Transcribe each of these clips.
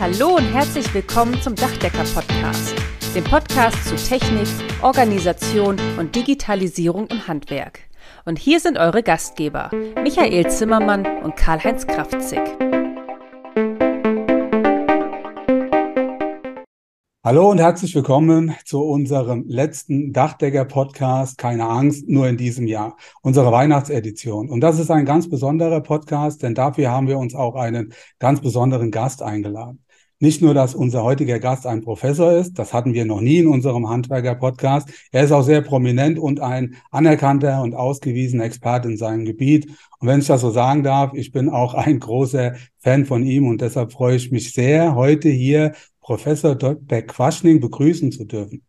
Hallo und herzlich willkommen zum Dachdecker Podcast, dem Podcast zu Technik, Organisation und Digitalisierung im Handwerk. Und hier sind eure Gastgeber, Michael Zimmermann und Karl-Heinz Kraftzig. Hallo und herzlich willkommen zu unserem letzten Dachdecker-Podcast. Keine Angst, nur in diesem Jahr. Unsere Weihnachtsedition. Und das ist ein ganz besonderer Podcast, denn dafür haben wir uns auch einen ganz besonderen Gast eingeladen. Nicht nur, dass unser heutiger Gast ein Professor ist, das hatten wir noch nie in unserem Handwerker-Podcast. Er ist auch sehr prominent und ein anerkannter und ausgewiesener Experte in seinem Gebiet. Und wenn ich das so sagen darf, ich bin auch ein großer Fan von ihm und deshalb freue ich mich sehr, heute hier Professor Dr. Quaschning begrüßen zu dürfen.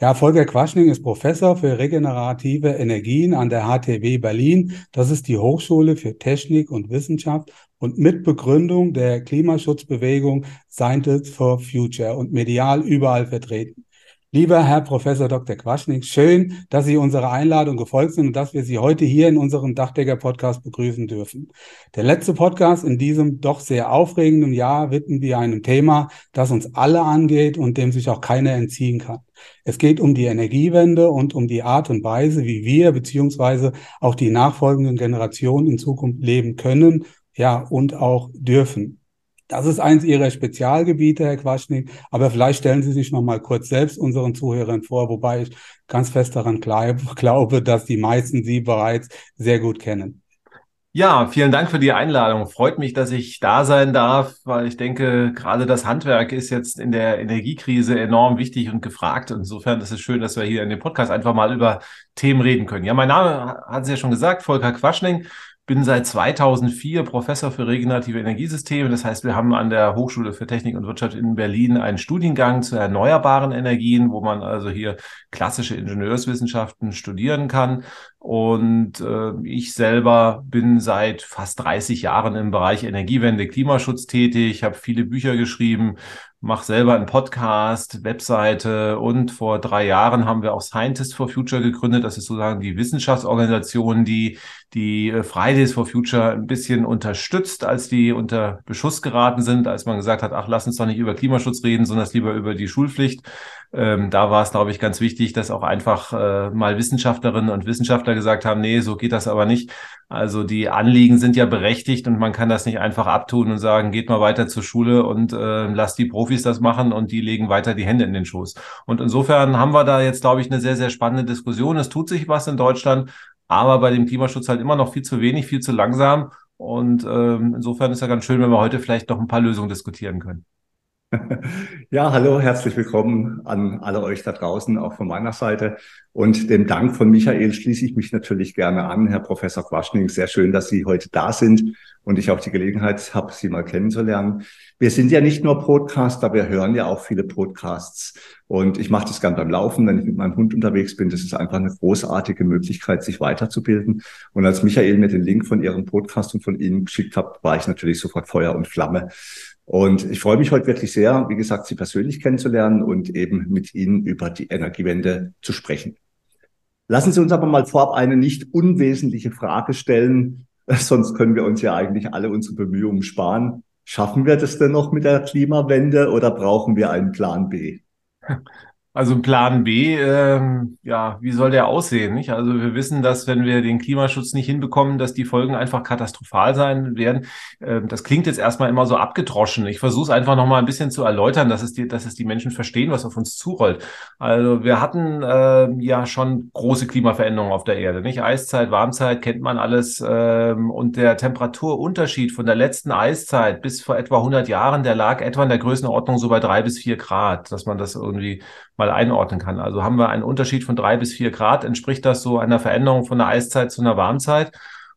Ja, Volker Quaschning ist Professor für regenerative Energien an der HTW Berlin. Das ist die Hochschule für Technik und Wissenschaft und Mitbegründung der Klimaschutzbewegung Scientists for Future und medial überall vertreten. Lieber Herr Professor Dr. Quaschning, schön, dass Sie unserer Einladung gefolgt sind und dass wir Sie heute hier in unserem Dachdecker-Podcast begrüßen dürfen. Der letzte Podcast in diesem doch sehr aufregenden Jahr widmen wir einem Thema, das uns alle angeht und dem sich auch keiner entziehen kann. Es geht um die Energiewende und um die Art und Weise, wie wir beziehungsweise auch die nachfolgenden Generationen in Zukunft leben können, ja, und auch dürfen. Das ist eins Ihrer Spezialgebiete, Herr Quaschning. Aber vielleicht stellen Sie sich noch mal kurz selbst unseren Zuhörern vor, wobei ich ganz fest daran glaube, dass die meisten Sie bereits sehr gut kennen. Ja, vielen Dank für die Einladung. Freut mich, dass ich da sein darf, weil ich denke, gerade das Handwerk ist jetzt in der Energiekrise enorm wichtig und gefragt. Insofern ist es schön, dass wir hier in dem Podcast einfach mal über Themen reden können. Ja, mein Name hat Sie ja schon gesagt, Volker Quaschning bin seit 2004 Professor für regenerative Energiesysteme. Das heißt, wir haben an der Hochschule für Technik und Wirtschaft in Berlin einen Studiengang zu erneuerbaren Energien, wo man also hier klassische Ingenieurswissenschaften studieren kann. Und äh, ich selber bin seit fast 30 Jahren im Bereich Energiewende, Klimaschutz tätig, habe viele Bücher geschrieben, mache selber einen Podcast, Webseite und vor drei Jahren haben wir auch Scientists for Future gegründet. Das ist sozusagen die Wissenschaftsorganisation, die die äh, Fridays for Future ein bisschen unterstützt, als die unter Beschuss geraten sind, als man gesagt hat, ach, lass uns doch nicht über Klimaschutz reden, sondern lieber über die Schulpflicht. Ähm, da war es, glaube ich, ganz wichtig, dass auch einfach äh, mal Wissenschaftlerinnen und Wissenschaftler gesagt haben, nee, so geht das aber nicht. Also die Anliegen sind ja berechtigt und man kann das nicht einfach abtun und sagen, geht mal weiter zur Schule und äh, lasst die Profis das machen und die legen weiter die Hände in den Schoß. Und insofern haben wir da jetzt, glaube ich, eine sehr, sehr spannende Diskussion. Es tut sich was in Deutschland, aber bei dem Klimaschutz halt immer noch viel zu wenig, viel zu langsam. Und ähm, insofern ist ja ganz schön, wenn wir heute vielleicht noch ein paar Lösungen diskutieren können. Ja, hallo, herzlich willkommen an alle euch da draußen, auch von meiner Seite. Und dem Dank von Michael schließe ich mich natürlich gerne an, Herr Professor Quaschning. Sehr schön, dass Sie heute da sind und ich auch die Gelegenheit habe, Sie mal kennenzulernen. Wir sind ja nicht nur Podcaster, wir hören ja auch viele Podcasts. Und ich mache das gern beim Laufen, wenn ich mit meinem Hund unterwegs bin. Das ist einfach eine großartige Möglichkeit, sich weiterzubilden. Und als Michael mir den Link von Ihrem Podcast und von Ihnen geschickt hat, war ich natürlich sofort Feuer und Flamme. Und ich freue mich heute wirklich sehr, wie gesagt, Sie persönlich kennenzulernen und eben mit Ihnen über die Energiewende zu sprechen. Lassen Sie uns aber mal vorab eine nicht unwesentliche Frage stellen, sonst können wir uns ja eigentlich alle unsere Bemühungen sparen. Schaffen wir das denn noch mit der Klimawende oder brauchen wir einen Plan B? Also Plan B, ähm, ja, wie soll der aussehen? Nicht? Also wir wissen, dass wenn wir den Klimaschutz nicht hinbekommen, dass die Folgen einfach katastrophal sein werden. Ähm, das klingt jetzt erstmal immer so abgedroschen. Ich versuche es einfach nochmal ein bisschen zu erläutern, dass es, die, dass es die Menschen verstehen, was auf uns zurollt. Also wir hatten äh, ja schon große Klimaveränderungen auf der Erde. Nicht? Eiszeit, Warmzeit kennt man alles. Ähm, und der Temperaturunterschied von der letzten Eiszeit bis vor etwa 100 Jahren, der lag etwa in der Größenordnung so bei drei bis vier Grad, dass man das irgendwie einordnen kann. Also haben wir einen Unterschied von drei bis vier Grad, entspricht das so einer Veränderung von einer Eiszeit zu einer Warmzeit.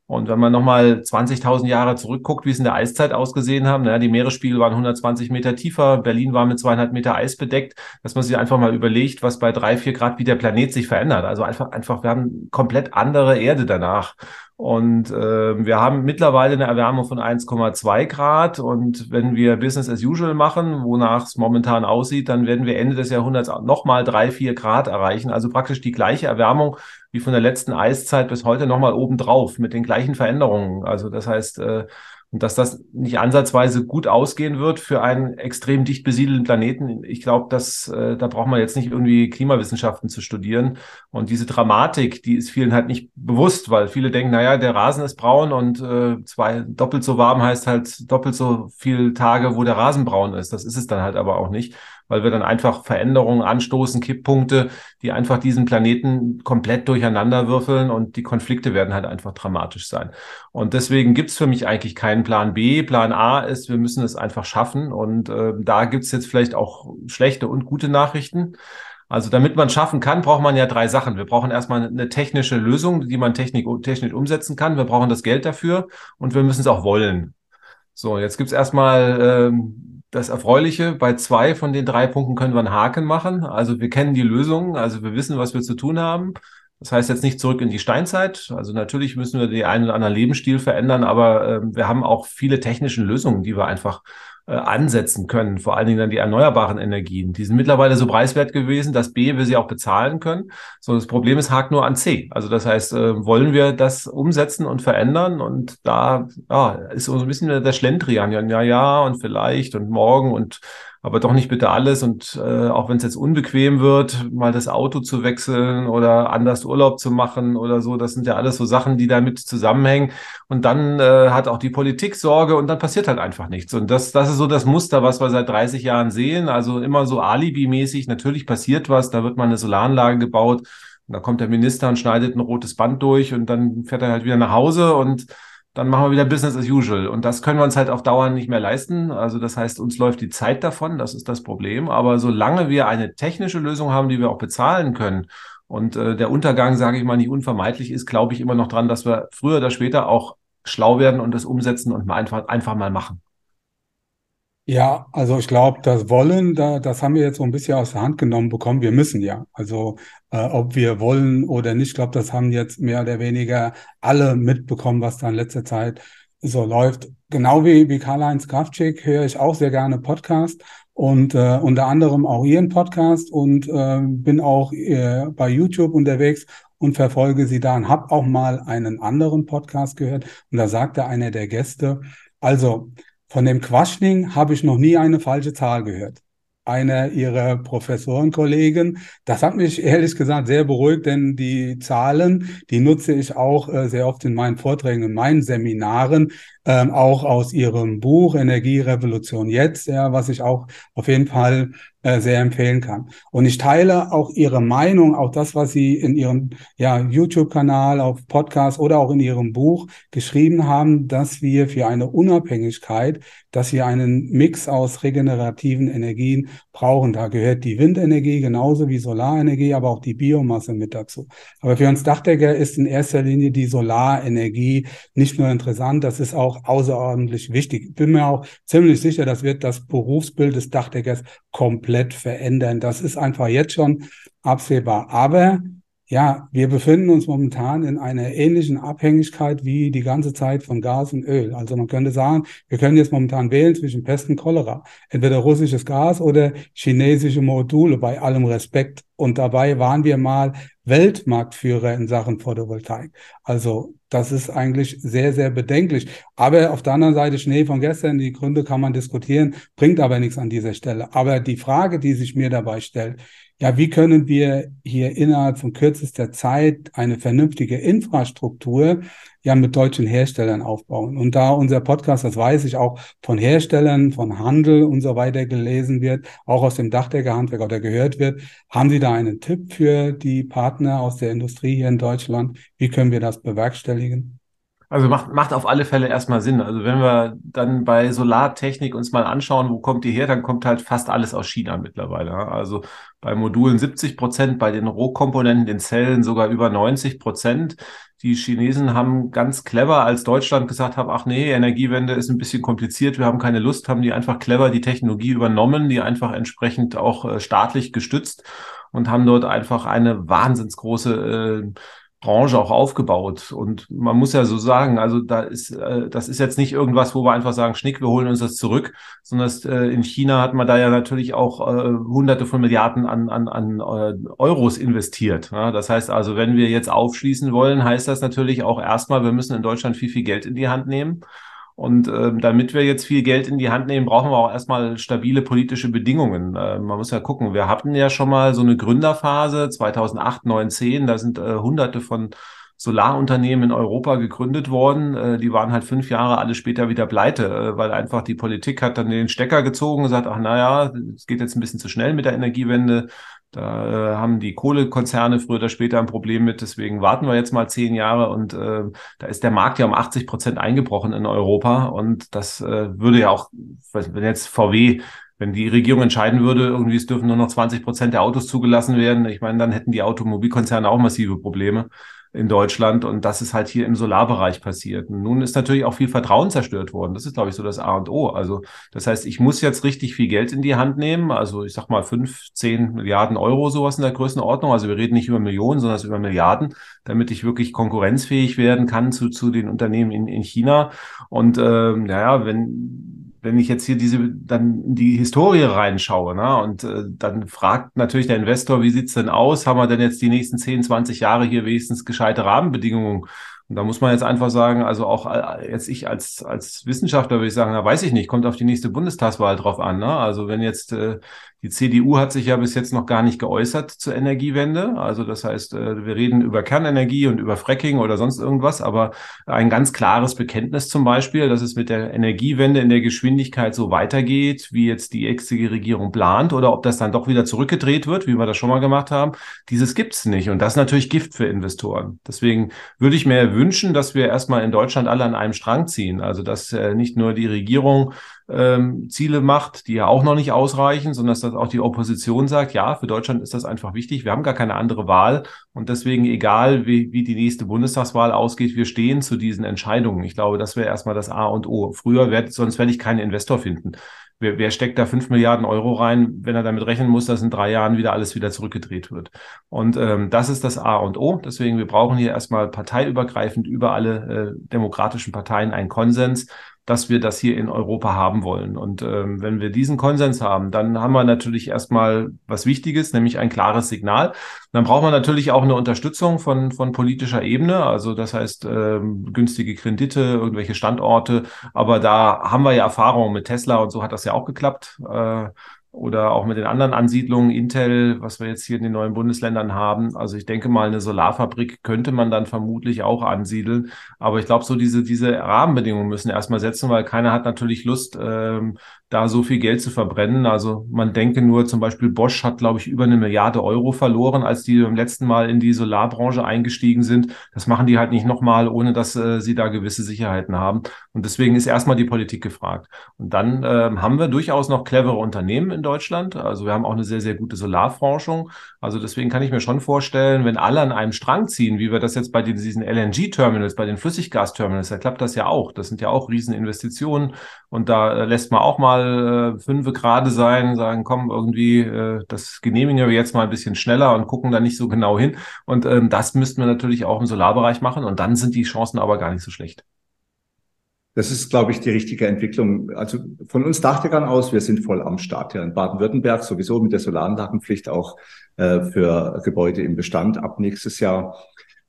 Und wenn man nochmal 20.000 Jahre zurückguckt, wie es in der Eiszeit ausgesehen haben, naja, die Meeresspiegel waren 120 Meter tiefer, Berlin war mit zweieinhalb Meter Eis bedeckt, dass man sich einfach mal überlegt, was bei drei, vier Grad, wie der Planet sich verändert. Also einfach, einfach, wir haben komplett andere Erde danach. Und äh, wir haben mittlerweile eine Erwärmung von 1,2 Grad. Und wenn wir Business as usual machen, wonach es momentan aussieht, dann werden wir Ende des Jahrhunderts nochmal drei, vier Grad erreichen. Also praktisch die gleiche Erwärmung wie von der letzten Eiszeit bis heute nochmal obendrauf mit den gleichen Veränderungen. Also das heißt, äh, Und dass das nicht ansatzweise gut ausgehen wird für einen extrem dicht besiedelten Planeten, ich glaube, dass äh, da braucht man jetzt nicht irgendwie Klimawissenschaften zu studieren. Und diese Dramatik, die ist vielen halt nicht bewusst, weil viele denken, naja, der Rasen ist braun und äh, zwei doppelt so warm heißt halt doppelt so viel Tage, wo der Rasen braun ist. Das ist es dann halt aber auch nicht weil wir dann einfach Veränderungen anstoßen, Kipppunkte, die einfach diesen Planeten komplett durcheinander würfeln und die Konflikte werden halt einfach dramatisch sein. Und deswegen gibt's für mich eigentlich keinen Plan B. Plan A ist, wir müssen es einfach schaffen. Und äh, da gibt's jetzt vielleicht auch schlechte und gute Nachrichten. Also damit man schaffen kann, braucht man ja drei Sachen. Wir brauchen erstmal eine technische Lösung, die man technik, technisch umsetzen kann. Wir brauchen das Geld dafür und wir müssen es auch wollen. So, jetzt gibt's erstmal ähm, das Erfreuliche, bei zwei von den drei Punkten können wir einen Haken machen. Also wir kennen die Lösung, also wir wissen, was wir zu tun haben. Das heißt jetzt nicht zurück in die Steinzeit. Also natürlich müssen wir den einen oder anderen Lebensstil verändern, aber äh, wir haben auch viele technische Lösungen, die wir einfach äh, ansetzen können, vor allen Dingen dann die erneuerbaren Energien. Die sind mittlerweile so preiswert gewesen, dass B wir sie auch bezahlen können. So, das Problem ist, hakt nur an C. Also das heißt, äh, wollen wir das umsetzen und verändern? Und da ja, ist so ein bisschen der Schlendrian. Ja, ja, ja, und vielleicht und morgen und aber doch nicht bitte alles. Und äh, auch wenn es jetzt unbequem wird, mal das Auto zu wechseln oder anders Urlaub zu machen oder so, das sind ja alles so Sachen, die damit zusammenhängen. Und dann äh, hat auch die Politik Sorge und dann passiert halt einfach nichts. Und das, das ist so das Muster, was wir seit 30 Jahren sehen. Also immer so Alibi-mäßig. Natürlich passiert was, da wird mal eine Solaranlage gebaut. Und da kommt der Minister und schneidet ein rotes Band durch und dann fährt er halt wieder nach Hause und dann machen wir wieder Business as usual. Und das können wir uns halt auf Dauer nicht mehr leisten. Also das heißt, uns läuft die Zeit davon, das ist das Problem. Aber solange wir eine technische Lösung haben, die wir auch bezahlen können und äh, der Untergang, sage ich mal, nicht unvermeidlich ist, glaube ich immer noch dran, dass wir früher oder später auch schlau werden und das umsetzen und mal einfach, einfach mal machen. Ja, also ich glaube, das Wollen, da, das haben wir jetzt so ein bisschen aus der Hand genommen bekommen. Wir müssen ja. Also äh, ob wir wollen oder nicht, ich glaube, das haben jetzt mehr oder weniger alle mitbekommen, was da in letzter Zeit so läuft. Genau wie, wie Karl-Heinz Kraftschick höre ich auch sehr gerne Podcast und äh, unter anderem auch Ihren Podcast und äh, bin auch äh, bei YouTube unterwegs und verfolge Sie da und habe auch mal einen anderen Podcast gehört und da sagte einer der Gäste, also von dem Quaschning habe ich noch nie eine falsche Zahl gehört. Einer ihrer Professorenkollegen. Das hat mich ehrlich gesagt sehr beruhigt, denn die Zahlen, die nutze ich auch äh, sehr oft in meinen Vorträgen, in meinen Seminaren, ähm, auch aus ihrem Buch Energierevolution jetzt, ja, was ich auch auf jeden Fall äh, sehr empfehlen kann. Und ich teile auch Ihre Meinung, auch das, was Sie in Ihrem ja, YouTube-Kanal, auf Podcast oder auch in Ihrem Buch geschrieben haben, dass wir für eine Unabhängigkeit, dass wir einen Mix aus regenerativen Energien brauchen. Da gehört die Windenergie genauso wie Solarenergie, aber auch die Biomasse mit dazu. Aber für uns Dachdecker ist in erster Linie die Solarenergie nicht nur interessant, das ist auch außerordentlich wichtig. Ich bin mir auch ziemlich sicher, das wird das Berufsbild des Dachdeckers komplett verändern. Das ist einfach jetzt schon absehbar. Aber ja, wir befinden uns momentan in einer ähnlichen Abhängigkeit wie die ganze Zeit von Gas und Öl. Also man könnte sagen, wir können jetzt momentan wählen zwischen Pest und Cholera. Entweder russisches Gas oder chinesische Module, bei allem Respekt. Und dabei waren wir mal Weltmarktführer in Sachen Photovoltaik. Also das ist eigentlich sehr, sehr bedenklich. Aber auf der anderen Seite Schnee von gestern, die Gründe kann man diskutieren, bringt aber nichts an dieser Stelle. Aber die Frage, die sich mir dabei stellt, ja, wie können wir hier innerhalb von kürzester Zeit eine vernünftige Infrastruktur ja mit deutschen Herstellern aufbauen? Und da unser Podcast, das weiß ich, auch von Herstellern, von Handel und so weiter gelesen wird, auch aus dem Dachdeckerhandwerk oder gehört wird, haben Sie da einen Tipp für die Partner aus der Industrie hier in Deutschland? Wie können wir das bewerkstelligen? Also macht, macht auf alle Fälle erstmal Sinn. Also wenn wir dann bei Solartechnik uns mal anschauen, wo kommt die her, dann kommt halt fast alles aus China mittlerweile. Also bei Modulen 70 Prozent, bei den Rohkomponenten, den Zellen sogar über 90 Prozent. Die Chinesen haben ganz clever, als Deutschland gesagt hat, ach nee, Energiewende ist ein bisschen kompliziert, wir haben keine Lust, haben die einfach clever die Technologie übernommen, die einfach entsprechend auch äh, staatlich gestützt und haben dort einfach eine wahnsinnsgroße äh, Branche auch aufgebaut. Und man muss ja so sagen, also da ist, äh, das ist jetzt nicht irgendwas, wo wir einfach sagen, Schnick, wir holen uns das zurück, sondern das, äh, in China hat man da ja natürlich auch äh, hunderte von Milliarden an, an, an äh, Euros investiert. Ja? Das heißt also, wenn wir jetzt aufschließen wollen, heißt das natürlich auch erstmal, wir müssen in Deutschland viel, viel Geld in die Hand nehmen. Und äh, damit wir jetzt viel Geld in die Hand nehmen, brauchen wir auch erstmal stabile politische Bedingungen. Äh, man muss ja gucken, wir hatten ja schon mal so eine Gründerphase 2008, 9, 10, da sind äh, hunderte von Solarunternehmen in Europa gegründet worden. Äh, die waren halt fünf Jahre alle später wieder pleite, äh, weil einfach die Politik hat dann den Stecker gezogen und gesagt, ach naja, es geht jetzt ein bisschen zu schnell mit der Energiewende. Da äh, haben die Kohlekonzerne früher oder später ein Problem mit, deswegen warten wir jetzt mal zehn Jahre und äh, da ist der Markt ja um 80 Prozent eingebrochen in Europa und das äh, würde ja auch, wenn jetzt VW wenn die Regierung entscheiden würde, irgendwie es dürfen nur noch 20 Prozent der Autos zugelassen werden, ich meine, dann hätten die Automobilkonzerne auch massive Probleme in Deutschland und das ist halt hier im Solarbereich passiert. Und nun ist natürlich auch viel Vertrauen zerstört worden. Das ist, glaube ich, so das A und O. Also das heißt, ich muss jetzt richtig viel Geld in die Hand nehmen. Also ich sag mal fünf, zehn Milliarden Euro sowas in der Größenordnung. Also wir reden nicht über Millionen, sondern über Milliarden, damit ich wirklich konkurrenzfähig werden kann zu, zu den Unternehmen in, in China. Und ähm, naja, wenn wenn ich jetzt hier diese dann die Historie reinschaue, ne, und äh, dann fragt natürlich der Investor, wie sieht's denn aus? Haben wir denn jetzt die nächsten 10, 20 Jahre hier wenigstens gescheite Rahmenbedingungen? Und da muss man jetzt einfach sagen, also auch äh, jetzt ich als, als Wissenschaftler würde ich sagen, da weiß ich nicht, kommt auf die nächste Bundestagswahl drauf an. Ne? Also wenn jetzt äh, die CDU hat sich ja bis jetzt noch gar nicht geäußert zur Energiewende. Also das heißt, äh, wir reden über Kernenergie und über Fracking oder sonst irgendwas, aber ein ganz klares Bekenntnis zum Beispiel, dass es mit der Energiewende in der Geschwindigkeit so weitergeht, wie jetzt die jetzige Regierung plant oder ob das dann doch wieder zurückgedreht wird, wie wir das schon mal gemacht haben. Dieses gibt's nicht. Und das ist natürlich Gift für Investoren. Deswegen würde ich mir wünschen, dass wir erstmal in Deutschland alle an einem Strang ziehen. Also dass äh, nicht nur die Regierung ähm, Ziele macht, die ja auch noch nicht ausreichen, sondern dass das auch die Opposition sagt, ja, für Deutschland ist das einfach wichtig. Wir haben gar keine andere Wahl und deswegen, egal wie, wie die nächste Bundestagswahl ausgeht, wir stehen zu diesen Entscheidungen. Ich glaube, das wäre erstmal das A und O. Früher werd, sonst werde ich keinen Investor finden. Wer, wer steckt da fünf Milliarden Euro rein, wenn er damit rechnen muss, dass in drei Jahren wieder alles wieder zurückgedreht wird? Und ähm, das ist das A und O. Deswegen, wir brauchen hier erstmal parteiübergreifend über alle äh, demokratischen Parteien einen Konsens dass wir das hier in Europa haben wollen. Und ähm, wenn wir diesen Konsens haben, dann haben wir natürlich erstmal was Wichtiges, nämlich ein klares Signal. Dann braucht man natürlich auch eine Unterstützung von, von politischer Ebene, also das heißt ähm, günstige Kredite, irgendwelche Standorte. Aber da haben wir ja Erfahrungen mit Tesla und so hat das ja auch geklappt. Äh, oder auch mit den anderen Ansiedlungen, Intel, was wir jetzt hier in den neuen Bundesländern haben. Also ich denke mal, eine Solarfabrik könnte man dann vermutlich auch ansiedeln. Aber ich glaube, so diese, diese Rahmenbedingungen müssen erstmal setzen, weil keiner hat natürlich Lust, ähm, da so viel Geld zu verbrennen. Also man denke nur zum Beispiel Bosch hat, glaube ich, über eine Milliarde Euro verloren, als die beim letzten Mal in die Solarbranche eingestiegen sind. Das machen die halt nicht nochmal, ohne dass äh, sie da gewisse Sicherheiten haben. Und deswegen ist erstmal die Politik gefragt. Und dann äh, haben wir durchaus noch clevere Unternehmen in Deutschland. Also wir haben auch eine sehr, sehr gute Solarforschung. Also deswegen kann ich mir schon vorstellen, wenn alle an einem Strang ziehen, wie wir das jetzt bei diesen LNG-Terminals, bei den Flüssiggas-Terminals, da klappt das ja auch. Das sind ja auch Rieseninvestitionen. Und da äh, lässt man auch mal äh, fünf gerade sein, sagen, komm, irgendwie, äh, das genehmigen wir jetzt mal ein bisschen schneller und gucken da nicht so genau hin. Und ähm, das müssten wir natürlich auch im Solarbereich machen. Und dann sind die Chancen aber gar nicht so schlecht. Das ist, glaube ich, die richtige Entwicklung. Also von uns Dachdeckern aus, wir sind voll am Start hier in Baden-Württemberg, sowieso mit der Solaranlagenpflicht auch äh, für Gebäude im Bestand ab nächstes Jahr.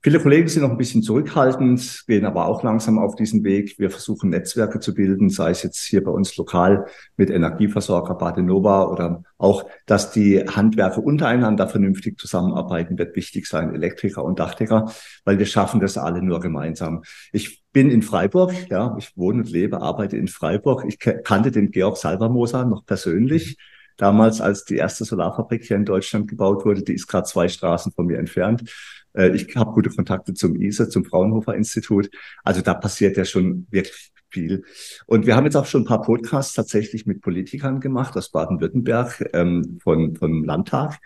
Viele Kollegen sind noch ein bisschen zurückhaltend, gehen aber auch langsam auf diesen Weg. Wir versuchen Netzwerke zu bilden, sei es jetzt hier bei uns lokal mit Energieversorger Badenova oder auch, dass die Handwerker untereinander vernünftig zusammenarbeiten, wird wichtig sein, Elektriker und Dachdecker, weil wir schaffen das alle nur gemeinsam. Ich bin in Freiburg, ja, ich wohne und lebe, arbeite in Freiburg. Ich kannte den Georg Salvermoser noch persönlich damals, als die erste Solarfabrik hier in Deutschland gebaut wurde. Die ist gerade zwei Straßen von mir entfernt. Äh, ich habe gute Kontakte zum ISA, zum Fraunhofer Institut. Also da passiert ja schon wirklich viel. Und wir haben jetzt auch schon ein paar Podcasts tatsächlich mit Politikern gemacht aus Baden-Württemberg ähm, von, vom Landtag.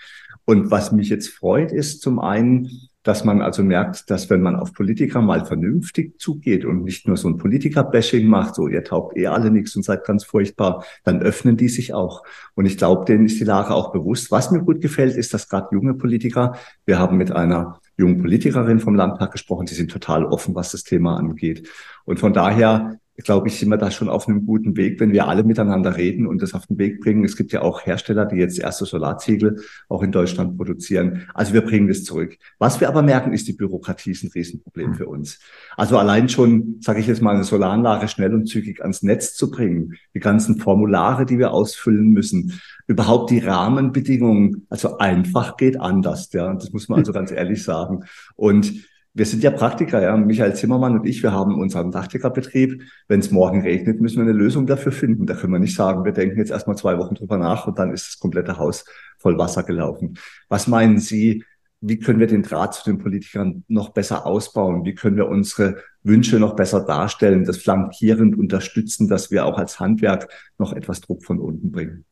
Und was mich jetzt freut, ist zum einen, dass man also merkt, dass wenn man auf Politiker mal vernünftig zugeht und nicht nur so ein Politiker-Bashing macht, so ihr taugt eh alle nichts und seid ganz furchtbar, dann öffnen die sich auch. Und ich glaube, denen ist die Lage auch bewusst. Was mir gut gefällt, ist, dass gerade junge Politiker, wir haben mit einer jungen Politikerin vom Landtag gesprochen, die sind total offen, was das Thema angeht. Und von daher glaube ich, sind wir da schon auf einem guten Weg, wenn wir alle miteinander reden und das auf den Weg bringen. Es gibt ja auch Hersteller, die jetzt erste Solarziegel auch in Deutschland produzieren. Also wir bringen das zurück. Was wir aber merken, ist, die Bürokratie ist ein Riesenproblem für uns. Also allein schon, sage ich jetzt mal, eine Solaranlage schnell und zügig ans Netz zu bringen, die ganzen Formulare, die wir ausfüllen müssen, überhaupt die Rahmenbedingungen, also einfach geht anders, ja. Das muss man also ganz ehrlich sagen. Und wir sind ja Praktiker, ja. Michael Zimmermann und ich, wir haben unseren Dachdeckerbetrieb. Wenn es morgen regnet, müssen wir eine Lösung dafür finden. Da können wir nicht sagen, wir denken jetzt erstmal zwei Wochen drüber nach und dann ist das komplette Haus voll Wasser gelaufen. Was meinen Sie, wie können wir den Draht zu den Politikern noch besser ausbauen? Wie können wir unsere Wünsche noch besser darstellen, das flankierend unterstützen, dass wir auch als Handwerk noch etwas Druck von unten bringen?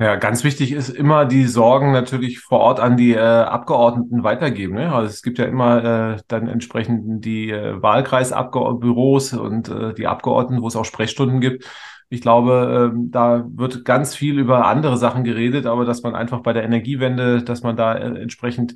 Ja, ganz wichtig ist immer die Sorgen natürlich vor Ort an die äh, Abgeordneten weitergeben. Ne? Also es gibt ja immer äh, dann entsprechend die äh, Wahlkreisabgeordnetenbüros und äh, die Abgeordneten, wo es auch Sprechstunden gibt. Ich glaube, äh, da wird ganz viel über andere Sachen geredet, aber dass man einfach bei der Energiewende, dass man da äh, entsprechend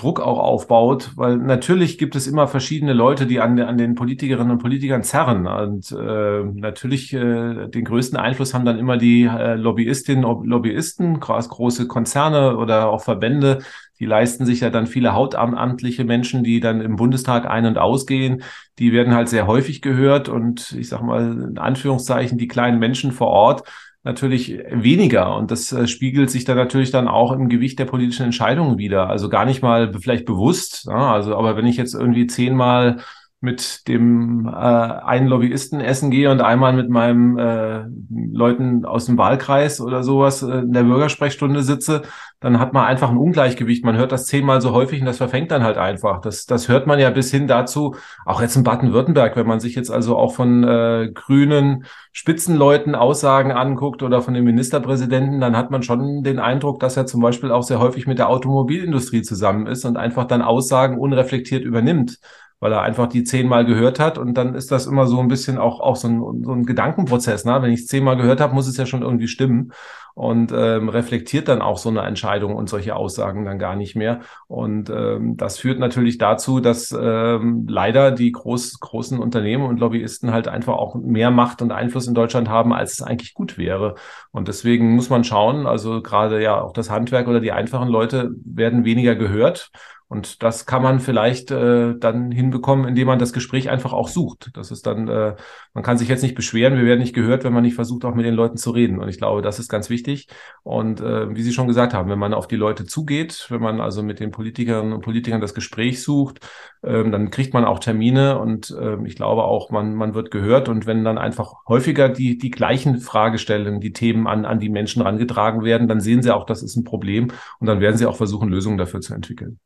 Druck auch aufbaut, weil natürlich gibt es immer verschiedene Leute, die an, an den Politikerinnen und Politikern zerren. Und äh, natürlich äh, den größten Einfluss haben dann immer die äh, Lobbyistinnen und Lobbyisten, große Konzerne oder auch Verbände, die leisten sich ja dann viele hautamtliche Menschen, die dann im Bundestag ein- und ausgehen. Die werden halt sehr häufig gehört und ich sage mal in Anführungszeichen die kleinen Menschen vor Ort natürlich weniger. Und das äh, spiegelt sich dann natürlich dann auch im Gewicht der politischen Entscheidungen wieder. Also gar nicht mal vielleicht bewusst. Ja, also, aber wenn ich jetzt irgendwie zehnmal mit dem äh, einen Lobbyisten essen gehe und einmal mit meinem äh, Leuten aus dem Wahlkreis oder sowas äh, in der Bürgersprechstunde sitze, dann hat man einfach ein Ungleichgewicht. Man hört das zehnmal so häufig und das verfängt dann halt einfach. Das, das hört man ja bis hin dazu, auch jetzt in Baden-Württemberg, wenn man sich jetzt also auch von äh, grünen Spitzenleuten Aussagen anguckt oder von dem Ministerpräsidenten, dann hat man schon den Eindruck, dass er zum Beispiel auch sehr häufig mit der Automobilindustrie zusammen ist und einfach dann Aussagen unreflektiert übernimmt weil er einfach die zehnmal gehört hat und dann ist das immer so ein bisschen auch, auch so, ein, so ein Gedankenprozess. Ne? Wenn ich es zehnmal gehört habe, muss es ja schon irgendwie stimmen und ähm, reflektiert dann auch so eine Entscheidung und solche Aussagen dann gar nicht mehr. Und ähm, das führt natürlich dazu, dass ähm, leider die groß, großen Unternehmen und Lobbyisten halt einfach auch mehr Macht und Einfluss in Deutschland haben, als es eigentlich gut wäre. Und deswegen muss man schauen, also gerade ja auch das Handwerk oder die einfachen Leute werden weniger gehört. Und das kann man vielleicht äh, dann hinbekommen, indem man das Gespräch einfach auch sucht. Das ist dann, äh, man kann sich jetzt nicht beschweren, wir werden nicht gehört, wenn man nicht versucht, auch mit den Leuten zu reden. Und ich glaube, das ist ganz wichtig. Und äh, wie Sie schon gesagt haben, wenn man auf die Leute zugeht, wenn man also mit den Politikerinnen und Politikern das Gespräch sucht, ähm, dann kriegt man auch Termine und äh, ich glaube auch, man, man wird gehört. Und wenn dann einfach häufiger die, die gleichen Fragestellungen, die Themen an, an die Menschen rangetragen werden, dann sehen sie auch, das ist ein Problem und dann werden sie auch versuchen, Lösungen dafür zu entwickeln.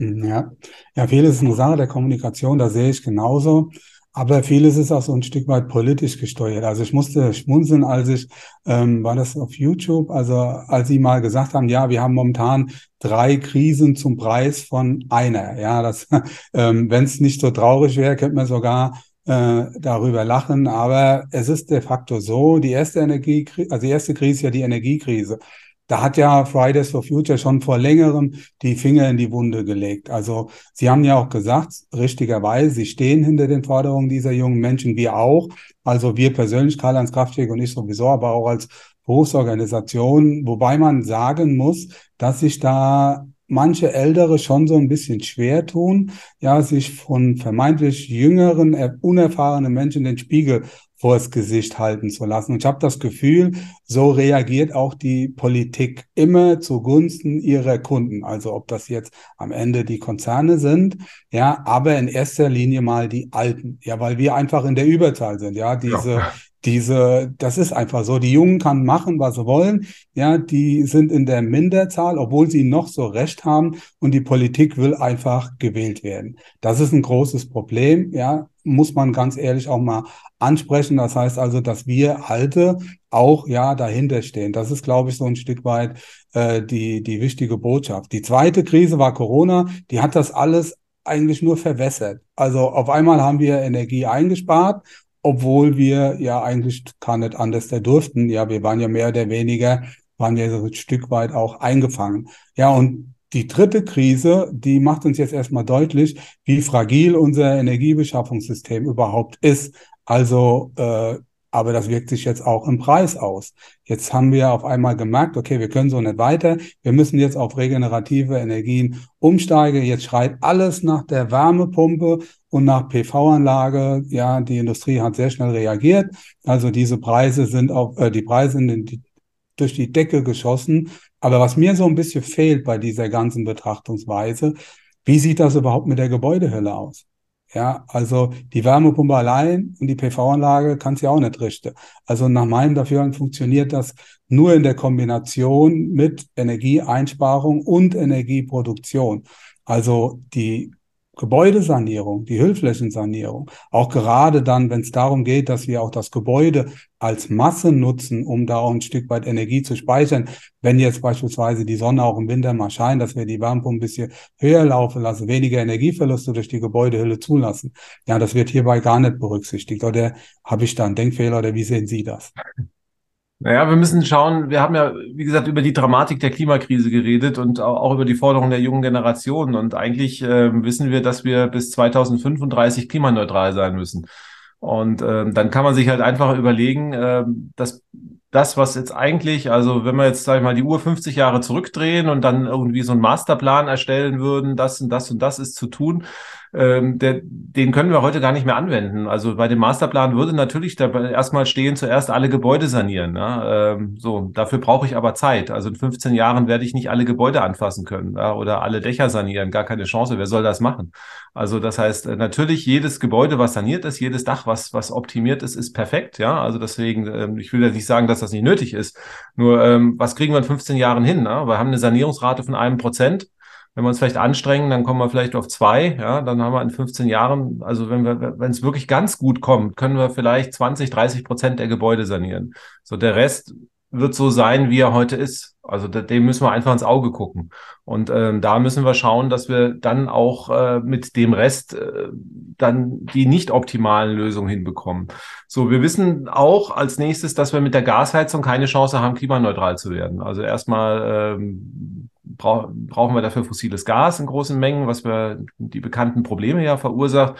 Ja, ja, vieles ist eine Sache der Kommunikation, da sehe ich genauso. Aber vieles ist auch so ein Stück weit politisch gesteuert. Also ich musste schmunzeln, als ich, ähm, war das auf YouTube, also als Sie mal gesagt haben, ja, wir haben momentan drei Krisen zum Preis von einer. Ja, das, ähm, wenn es nicht so traurig wäre, könnte man sogar äh, darüber lachen. Aber es ist de facto so, die erste Energiekrise, also die erste Krise ist ja die Energiekrise. Da hat ja Fridays for Future schon vor längerem die Finger in die Wunde gelegt. Also Sie haben ja auch gesagt, richtigerweise, Sie stehen hinter den Forderungen dieser jungen Menschen, wir auch. Also wir persönlich, Karl-Heinz Kraftwerk und ich sowieso, aber auch als Berufsorganisation, wobei man sagen muss, dass sich da manche Ältere schon so ein bisschen schwer tun, ja, sich von vermeintlich jüngeren, unerfahrenen Menschen den Spiegel vors Gesicht halten zu lassen. Und ich habe das Gefühl, so reagiert auch die Politik immer zugunsten ihrer Kunden. Also ob das jetzt am Ende die Konzerne sind, ja, aber in erster Linie mal die Alten. Ja, weil wir einfach in der Überzahl sind. Ja, diese, ja diese, das ist einfach so. Die Jungen kann machen, was sie wollen. Ja, die sind in der Minderzahl, obwohl sie noch so Recht haben und die Politik will einfach gewählt werden. Das ist ein großes Problem. Ja, muss man ganz ehrlich auch mal ansprechen. Das heißt also, dass wir Alte auch ja dahinter stehen. Das ist, glaube ich, so ein Stück weit äh, die die wichtige Botschaft. Die zweite Krise war Corona. Die hat das alles eigentlich nur verwässert. Also auf einmal haben wir Energie eingespart obwohl wir ja eigentlich gar nicht anders der durften. Ja, wir waren ja mehr oder weniger, waren ja so ein Stück weit auch eingefangen. Ja, und die dritte Krise, die macht uns jetzt erstmal deutlich, wie fragil unser Energiebeschaffungssystem überhaupt ist. Also äh, aber das wirkt sich jetzt auch im Preis aus. Jetzt haben wir auf einmal gemerkt, okay, wir können so nicht weiter. Wir müssen jetzt auf regenerative Energien umsteigen. Jetzt schreit alles nach der Wärmepumpe und nach PV-Anlage. Ja, die Industrie hat sehr schnell reagiert. Also diese Preise sind auf, äh, die Preise sind die, durch die Decke geschossen. Aber was mir so ein bisschen fehlt bei dieser ganzen Betrachtungsweise, wie sieht das überhaupt mit der Gebäudehülle aus? Ja, also die Wärmepumpe allein und die PV-Anlage kann sie auch nicht richten. Also nach meinem Dafürhalten funktioniert das nur in der Kombination mit Energieeinsparung und Energieproduktion. Also die Gebäudesanierung, die Hüllflächensanierung, auch gerade dann, wenn es darum geht, dass wir auch das Gebäude als Masse nutzen, um da auch ein Stück weit Energie zu speichern. Wenn jetzt beispielsweise die Sonne auch im Winter mal scheint, dass wir die Wärmepumpe ein bisschen höher laufen lassen, weniger Energieverluste durch die Gebäudehülle zulassen. Ja, das wird hierbei gar nicht berücksichtigt. Oder habe ich da einen Denkfehler oder wie sehen Sie das? Naja, wir müssen schauen, wir haben ja, wie gesagt, über die Dramatik der Klimakrise geredet und auch über die Forderungen der jungen Generation. Und eigentlich äh, wissen wir, dass wir bis 2035 klimaneutral sein müssen. Und äh, dann kann man sich halt einfach überlegen, äh, dass das, was jetzt eigentlich, also wenn wir jetzt, sag ich mal, die Uhr 50 Jahre zurückdrehen und dann irgendwie so einen Masterplan erstellen würden, das und das und das ist zu tun, ähm, der, den können wir heute gar nicht mehr anwenden. Also bei dem Masterplan würde natürlich da erstmal stehen, zuerst alle Gebäude sanieren. Ja? Ähm, so, dafür brauche ich aber Zeit. Also in 15 Jahren werde ich nicht alle Gebäude anfassen können ja? oder alle Dächer sanieren. Gar keine Chance. Wer soll das machen? Also das heißt, äh, natürlich jedes Gebäude, was saniert ist, jedes Dach, was, was optimiert ist, ist perfekt. Ja, also deswegen, ähm, ich will ja nicht sagen, dass das nicht nötig ist. Nur, ähm, was kriegen wir in 15 Jahren hin? Ne? Wir haben eine Sanierungsrate von einem Prozent wenn wir uns vielleicht anstrengen, dann kommen wir vielleicht auf zwei, ja, dann haben wir in 15 Jahren, also wenn wir, wenn es wirklich ganz gut kommt, können wir vielleicht 20, 30 Prozent der Gebäude sanieren. So der Rest wird so sein, wie er heute ist. Also dem müssen wir einfach ins Auge gucken. Und ähm, da müssen wir schauen, dass wir dann auch äh, mit dem Rest äh, dann die nicht optimalen Lösungen hinbekommen. So, wir wissen auch als nächstes, dass wir mit der Gasheizung keine Chance haben, klimaneutral zu werden. Also erstmal ähm, brauch, brauchen wir dafür fossiles Gas in großen Mengen, was wir die bekannten Probleme ja verursacht.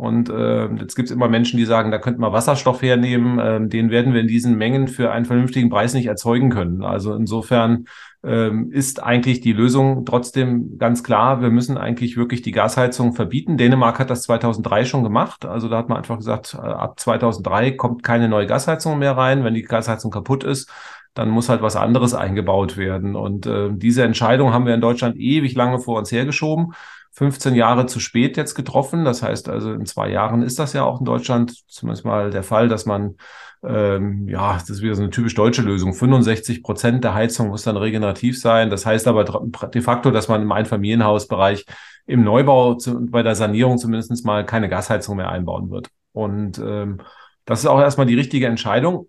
Und äh, jetzt gibt es immer Menschen, die sagen, da könnten wir Wasserstoff hernehmen. Ähm, den werden wir in diesen Mengen für einen vernünftigen Preis nicht erzeugen können. Also insofern ähm, ist eigentlich die Lösung trotzdem ganz klar, wir müssen eigentlich wirklich die Gasheizung verbieten. Dänemark hat das 2003 schon gemacht. Also da hat man einfach gesagt, äh, ab 2003 kommt keine neue Gasheizung mehr rein. Wenn die Gasheizung kaputt ist, dann muss halt was anderes eingebaut werden. Und äh, diese Entscheidung haben wir in Deutschland ewig lange vor uns hergeschoben. 15 Jahre zu spät jetzt getroffen. Das heißt also, in zwei Jahren ist das ja auch in Deutschland zumindest mal der Fall, dass man, ähm, ja, das ist wieder so eine typisch deutsche Lösung. 65 Prozent der Heizung muss dann regenerativ sein. Das heißt aber de facto, dass man im Einfamilienhausbereich im Neubau zu, bei der Sanierung zumindest mal keine Gasheizung mehr einbauen wird. Und ähm, das ist auch erstmal die richtige Entscheidung.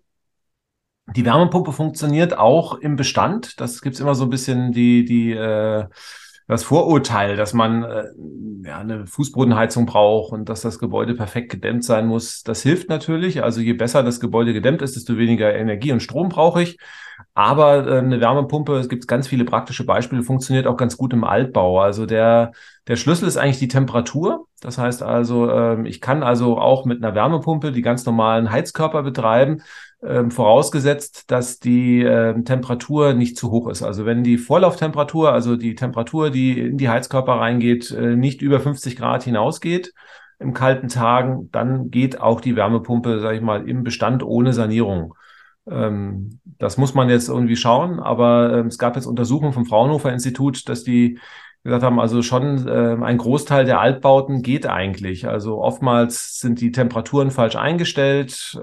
Die Wärmepumpe funktioniert auch im Bestand. Das gibt's immer so ein bisschen die, die, äh, das Vorurteil, dass man äh, ja, eine Fußbodenheizung braucht und dass das Gebäude perfekt gedämmt sein muss. Das hilft natürlich. Also je besser das Gebäude gedämmt ist, desto weniger Energie und Strom brauche ich. Aber äh, eine Wärmepumpe, es gibt ganz viele praktische Beispiele, funktioniert auch ganz gut im Altbau. Also der, der Schlüssel ist eigentlich die Temperatur. Das heißt also, äh, ich kann also auch mit einer Wärmepumpe die ganz normalen Heizkörper betreiben vorausgesetzt, dass die äh, Temperatur nicht zu hoch ist. Also wenn die Vorlauftemperatur, also die Temperatur, die in die Heizkörper reingeht, äh, nicht über 50 Grad hinausgeht im kalten Tagen, dann geht auch die Wärmepumpe, sage ich mal, im Bestand ohne Sanierung. Ähm, das muss man jetzt irgendwie schauen, aber ähm, es gab jetzt Untersuchungen vom Fraunhofer Institut, dass die gesagt haben, also schon äh, ein Großteil der Altbauten geht eigentlich. Also oftmals sind die Temperaturen falsch eingestellt.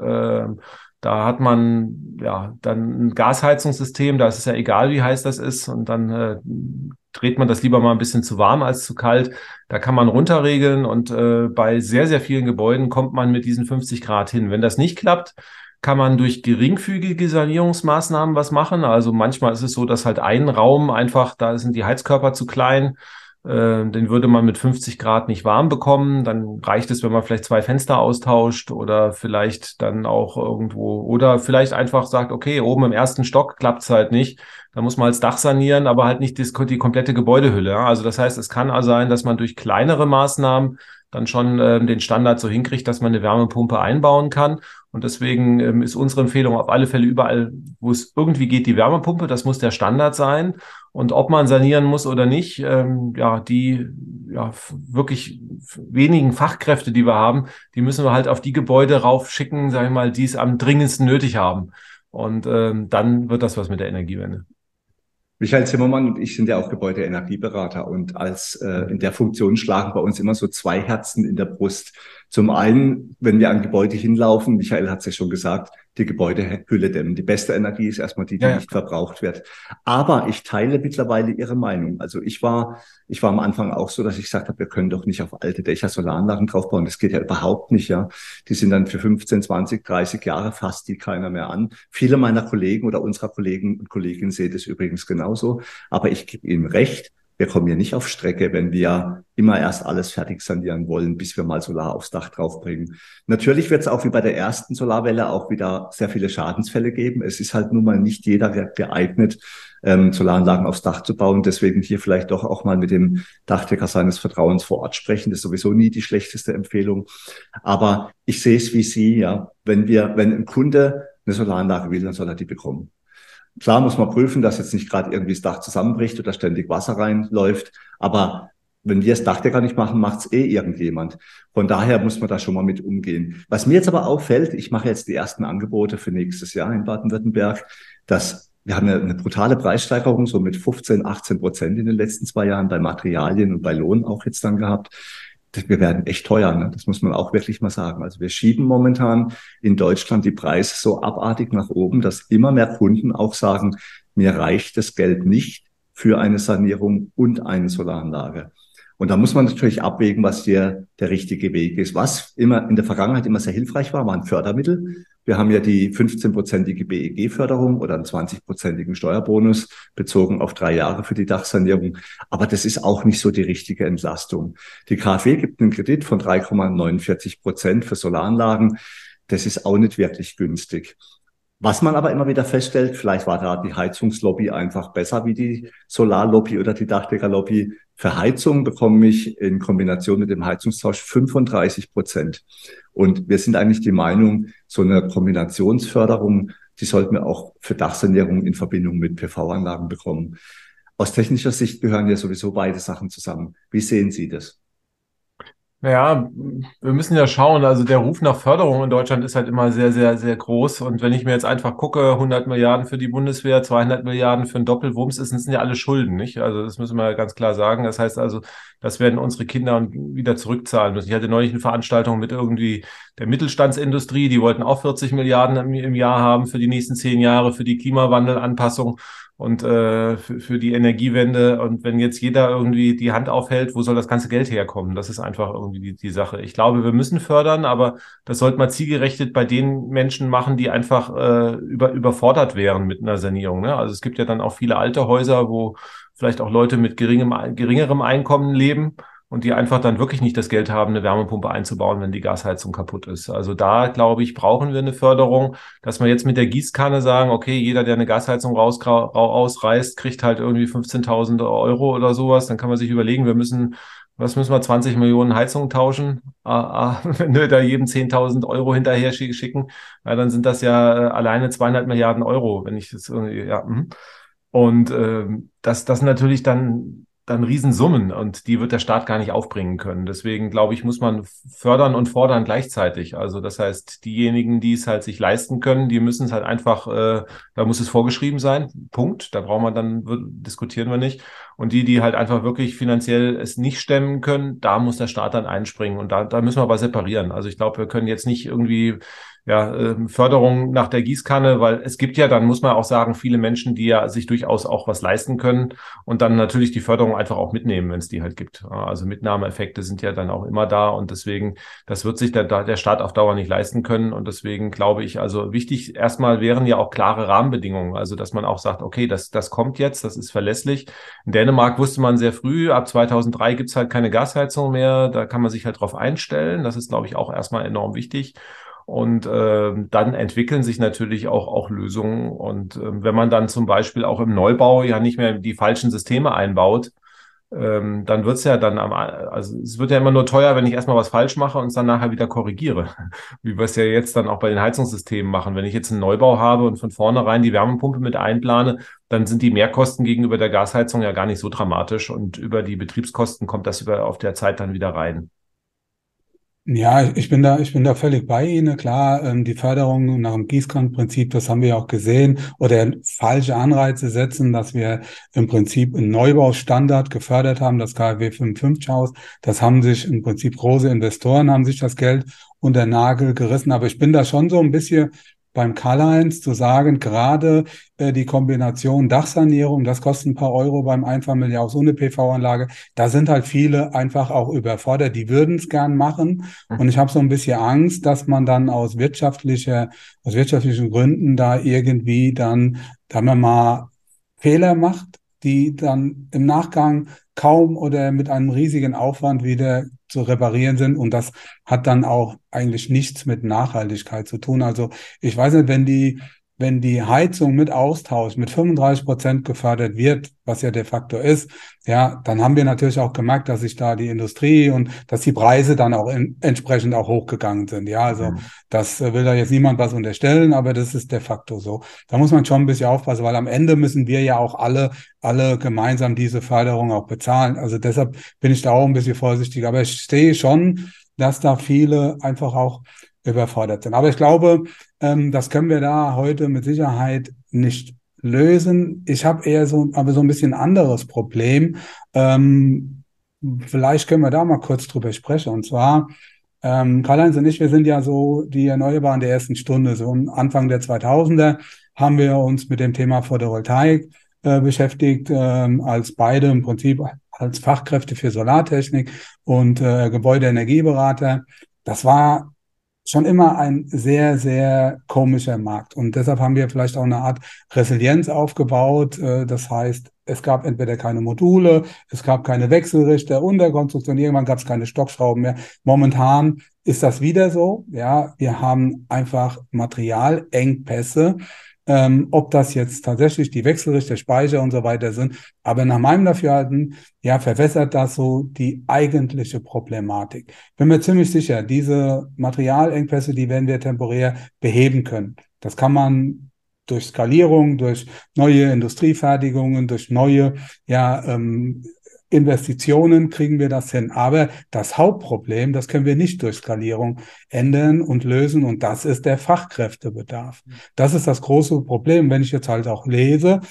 Da hat man ja dann ein Gasheizungssystem, da ist es ja egal, wie heiß das ist, und dann äh, dreht man das lieber mal ein bisschen zu warm als zu kalt. Da kann man runterregeln und äh, bei sehr, sehr vielen Gebäuden kommt man mit diesen 50 Grad hin. Wenn das nicht klappt, kann man durch geringfügige Sanierungsmaßnahmen was machen. Also manchmal ist es so, dass halt ein Raum einfach, da sind die Heizkörper zu klein den würde man mit 50 Grad nicht warm bekommen. Dann reicht es, wenn man vielleicht zwei Fenster austauscht oder vielleicht dann auch irgendwo oder vielleicht einfach sagt, okay, oben im ersten Stock klappt es halt nicht. Da muss man als Dach sanieren, aber halt nicht die, komplette Gebäudehülle. Also das heißt, es kann also sein, dass man durch kleinere Maßnahmen dann schon äh, den Standard so hinkriegt, dass man eine Wärmepumpe einbauen kann. Und deswegen ähm, ist unsere Empfehlung auf alle Fälle überall, wo es irgendwie geht, die Wärmepumpe. Das muss der Standard sein. Und ob man sanieren muss oder nicht, ähm, ja, die ja, wirklich wenigen Fachkräfte, die wir haben, die müssen wir halt auf die Gebäude raufschicken, sage ich mal, die es am dringendsten nötig haben. Und ähm, dann wird das was mit der Energiewende. Michael Zimmermann und ich sind ja auch Gebäudeenergieberater und als äh, in der Funktion schlagen bei uns immer so zwei Herzen in der Brust. Zum einen, wenn wir an Gebäude hinlaufen, Michael hat es ja schon gesagt, die Gebäudehülle dämmen. Die beste Energie ist erstmal die, die ja. nicht verbraucht wird. Aber ich teile mittlerweile Ihre Meinung. Also ich war, ich war am Anfang auch so, dass ich gesagt habe, wir können doch nicht auf alte Dächer Solaranlagen draufbauen. Das geht ja überhaupt nicht, ja. Die sind dann für 15, 20, 30 Jahre fast die keiner mehr an. Viele meiner Kollegen oder unserer Kollegen und Kolleginnen sehen das übrigens genauso. Aber ich gebe Ihnen recht wir kommen hier nicht auf Strecke, wenn wir immer erst alles fertig sanieren wollen, bis wir mal Solar aufs Dach draufbringen. Natürlich wird es auch wie bei der ersten Solarwelle auch wieder sehr viele Schadensfälle geben. Es ist halt nun mal nicht jeder geeignet, ähm, Solaranlagen aufs Dach zu bauen. Deswegen hier vielleicht doch auch mal mit dem Dachdecker seines Vertrauens vor Ort sprechen. Das ist sowieso nie die schlechteste Empfehlung. Aber ich sehe es wie Sie, ja. Wenn wir, wenn ein Kunde eine Solaranlage will, dann soll er die bekommen. Klar muss man prüfen, dass jetzt nicht gerade irgendwie das Dach zusammenbricht oder ständig Wasser reinläuft. Aber wenn wir das Dachdecker nicht machen, macht es eh irgendjemand. Von daher muss man da schon mal mit umgehen. Was mir jetzt aber auffällt, ich mache jetzt die ersten Angebote für nächstes Jahr in Baden-Württemberg, dass wir haben eine, eine brutale Preissteigerung, so mit 15, 18 Prozent in den letzten zwei Jahren bei Materialien und bei Lohn auch jetzt dann gehabt wir werden echt teuer, ne? das muss man auch wirklich mal sagen. Also wir schieben momentan in Deutschland die Preise so abartig nach oben, dass immer mehr Kunden auch sagen, mir reicht das Geld nicht für eine Sanierung und eine Solaranlage. Und da muss man natürlich abwägen, was hier der richtige Weg ist. Was immer in der Vergangenheit immer sehr hilfreich war, waren Fördermittel. Wir haben ja die 15-prozentige BEG-Förderung oder einen 20-prozentigen Steuerbonus bezogen auf drei Jahre für die Dachsanierung. Aber das ist auch nicht so die richtige Entlastung. Die KfW gibt einen Kredit von 3,49 Prozent für Solaranlagen. Das ist auch nicht wirklich günstig. Was man aber immer wieder feststellt, vielleicht war da die Heizungslobby einfach besser wie die Solarlobby oder die Dachdeckerlobby. Für Heizung bekomme ich in Kombination mit dem Heizungstausch 35 Prozent. Und wir sind eigentlich die Meinung, so eine Kombinationsförderung, die sollten wir auch für Dachsanierung in Verbindung mit PV-Anlagen bekommen. Aus technischer Sicht gehören ja sowieso beide Sachen zusammen. Wie sehen Sie das? Naja, wir müssen ja schauen. Also der Ruf nach Förderung in Deutschland ist halt immer sehr, sehr, sehr groß. Und wenn ich mir jetzt einfach gucke, 100 Milliarden für die Bundeswehr, 200 Milliarden für einen Doppelwumms, das sind ja alle Schulden, nicht? Also das müssen wir ganz klar sagen. Das heißt also, das werden unsere Kinder wieder zurückzahlen müssen. Ich hatte neulich eine Veranstaltung mit irgendwie der Mittelstandsindustrie. Die wollten auch 40 Milliarden im, Jahr haben für die nächsten zehn Jahre für die Klimawandelanpassung und äh, für, für die Energiewende. Und wenn jetzt jeder irgendwie die Hand aufhält, wo soll das ganze Geld herkommen? Das ist einfach irgendwie die, die Sache. Ich glaube, wir müssen fördern, aber das sollte man zielgerechtet bei den Menschen machen, die einfach äh, über, überfordert wären mit einer Sanierung. Ne? Also es gibt ja dann auch viele alte Häuser, wo vielleicht auch Leute mit geringem, geringerem Einkommen leben und die einfach dann wirklich nicht das Geld haben, eine Wärmepumpe einzubauen, wenn die Gasheizung kaputt ist. Also da, glaube ich, brauchen wir eine Förderung, dass wir jetzt mit der Gießkanne sagen, okay, jeder, der eine Gasheizung raus, ausreißt, kriegt halt irgendwie 15.000 Euro oder sowas. Dann kann man sich überlegen, wir müssen, was müssen wir, 20 Millionen Heizungen tauschen? Ah, ah, wenn wir da jedem 10.000 Euro hinterher schicken, ja, dann sind das ja äh, alleine 200 Milliarden Euro, wenn ich das irgendwie, ja. Mh. Und äh, das, das natürlich dann dann Riesensummen und die wird der Staat gar nicht aufbringen können. Deswegen glaube ich, muss man fördern und fordern gleichzeitig. Also das heißt, diejenigen, die es halt sich leisten können, die müssen es halt einfach, äh, da muss es vorgeschrieben sein. Punkt. Da brauchen wir dann, diskutieren wir nicht. Und die, die halt einfach wirklich finanziell es nicht stemmen können, da muss der Staat dann einspringen. Und da, da müssen wir aber separieren. Also ich glaube, wir können jetzt nicht irgendwie ja, ähm, Förderung nach der Gießkanne, weil es gibt ja, dann muss man auch sagen, viele Menschen, die ja sich durchaus auch was leisten können und dann natürlich die Förderung einfach auch mitnehmen, wenn es die halt gibt. Also Mitnahmeeffekte sind ja dann auch immer da und deswegen, das wird sich der, der Staat auf Dauer nicht leisten können und deswegen glaube ich, also wichtig erstmal wären ja auch klare Rahmenbedingungen, also dass man auch sagt, okay, das, das kommt jetzt, das ist verlässlich. In Dänemark wusste man sehr früh, ab 2003 gibt's halt keine Gasheizung mehr, da kann man sich halt drauf einstellen, das ist, glaube ich, auch erstmal enorm wichtig. Und äh, dann entwickeln sich natürlich auch, auch Lösungen. Und äh, wenn man dann zum Beispiel auch im Neubau ja nicht mehr die falschen Systeme einbaut, ähm, dann wird's ja dann am, also es wird ja immer nur teuer, wenn ich erstmal was falsch mache und es dann nachher wieder korrigiere. Wie wir es ja jetzt dann auch bei den Heizungssystemen machen. Wenn ich jetzt einen Neubau habe und von vornherein die Wärmepumpe mit einplane, dann sind die Mehrkosten gegenüber der Gasheizung ja gar nicht so dramatisch und über die Betriebskosten kommt das über auf der Zeit dann wieder rein. Ja, ich bin da, ich bin da völlig bei Ihnen. Klar, ähm, die Förderung nach dem Gießkannenprinzip, das haben wir auch gesehen, oder falsche Anreize setzen, dass wir im Prinzip einen Neubaustandard gefördert haben, das KfW 55 Haus. Das haben sich im Prinzip große Investoren haben sich das Geld unter Nagel gerissen. Aber ich bin da schon so ein bisschen beim Karl-Heinz zu sagen, gerade äh, die Kombination Dachsanierung, das kostet ein paar Euro beim Einfamilienhaus ohne PV-Anlage, da sind halt viele einfach auch überfordert, die würden es gern machen. Und ich habe so ein bisschen Angst, dass man dann aus wirtschaftlicher, aus wirtschaftlichen Gründen da irgendwie dann, sagen wir mal, Fehler macht, die dann im Nachgang kaum oder mit einem riesigen Aufwand wieder zu reparieren sind. Und das hat dann auch eigentlich nichts mit Nachhaltigkeit zu tun. Also ich weiß nicht, wenn die wenn die Heizung mit Austausch mit 35 Prozent gefördert wird, was ja de facto ist, ja, dann haben wir natürlich auch gemerkt, dass sich da die Industrie und dass die Preise dann auch in, entsprechend auch hochgegangen sind. Ja, also mhm. das will da jetzt niemand was unterstellen, aber das ist de facto so. Da muss man schon ein bisschen aufpassen, weil am Ende müssen wir ja auch alle, alle gemeinsam diese Förderung auch bezahlen. Also deshalb bin ich da auch ein bisschen vorsichtig. Aber ich stehe schon, dass da viele einfach auch überfordert sind. Aber ich glaube, ähm, das können wir da heute mit Sicherheit nicht lösen. Ich habe eher so, aber so ein bisschen anderes Problem. Ähm, vielleicht können wir da mal kurz drüber sprechen. Und zwar, ähm, Karl-Heinz und ich, wir sind ja so die Erneuerbaren der ersten Stunde. So Anfang der 2000er haben wir uns mit dem Thema Photovoltaik äh, beschäftigt, ähm, als beide im Prinzip als Fachkräfte für Solartechnik und äh, Gebäudeenergieberater. Das war schon immer ein sehr, sehr komischer Markt. Und deshalb haben wir vielleicht auch eine Art Resilienz aufgebaut. Äh, das heißt, es gab entweder keine Module, es gab keine Wechselrichter, Unterkonstruktion, irgendwann gab es keine Stockschrauben mehr. Momentan ist das wieder so. Ja, wir haben einfach Materialengpässe ähm, ob das jetzt tatsächlich die Wechselrichter, Speicher und so weiter sind. Aber nach meinem Dafürhalten, ja, verwässert das so die eigentliche Problematik. Bin mir ziemlich sicher, diese Materialengpässe, die werden wir temporär beheben können. Das kann man durch Skalierung, durch neue Industriefertigungen, durch neue ja, ähm, Investitionen kriegen wir das hin. Aber das Hauptproblem, das können wir nicht durch Skalierung ändern und lösen. Und das ist der Fachkräftebedarf. Das ist das große Problem, wenn ich jetzt halt auch lese,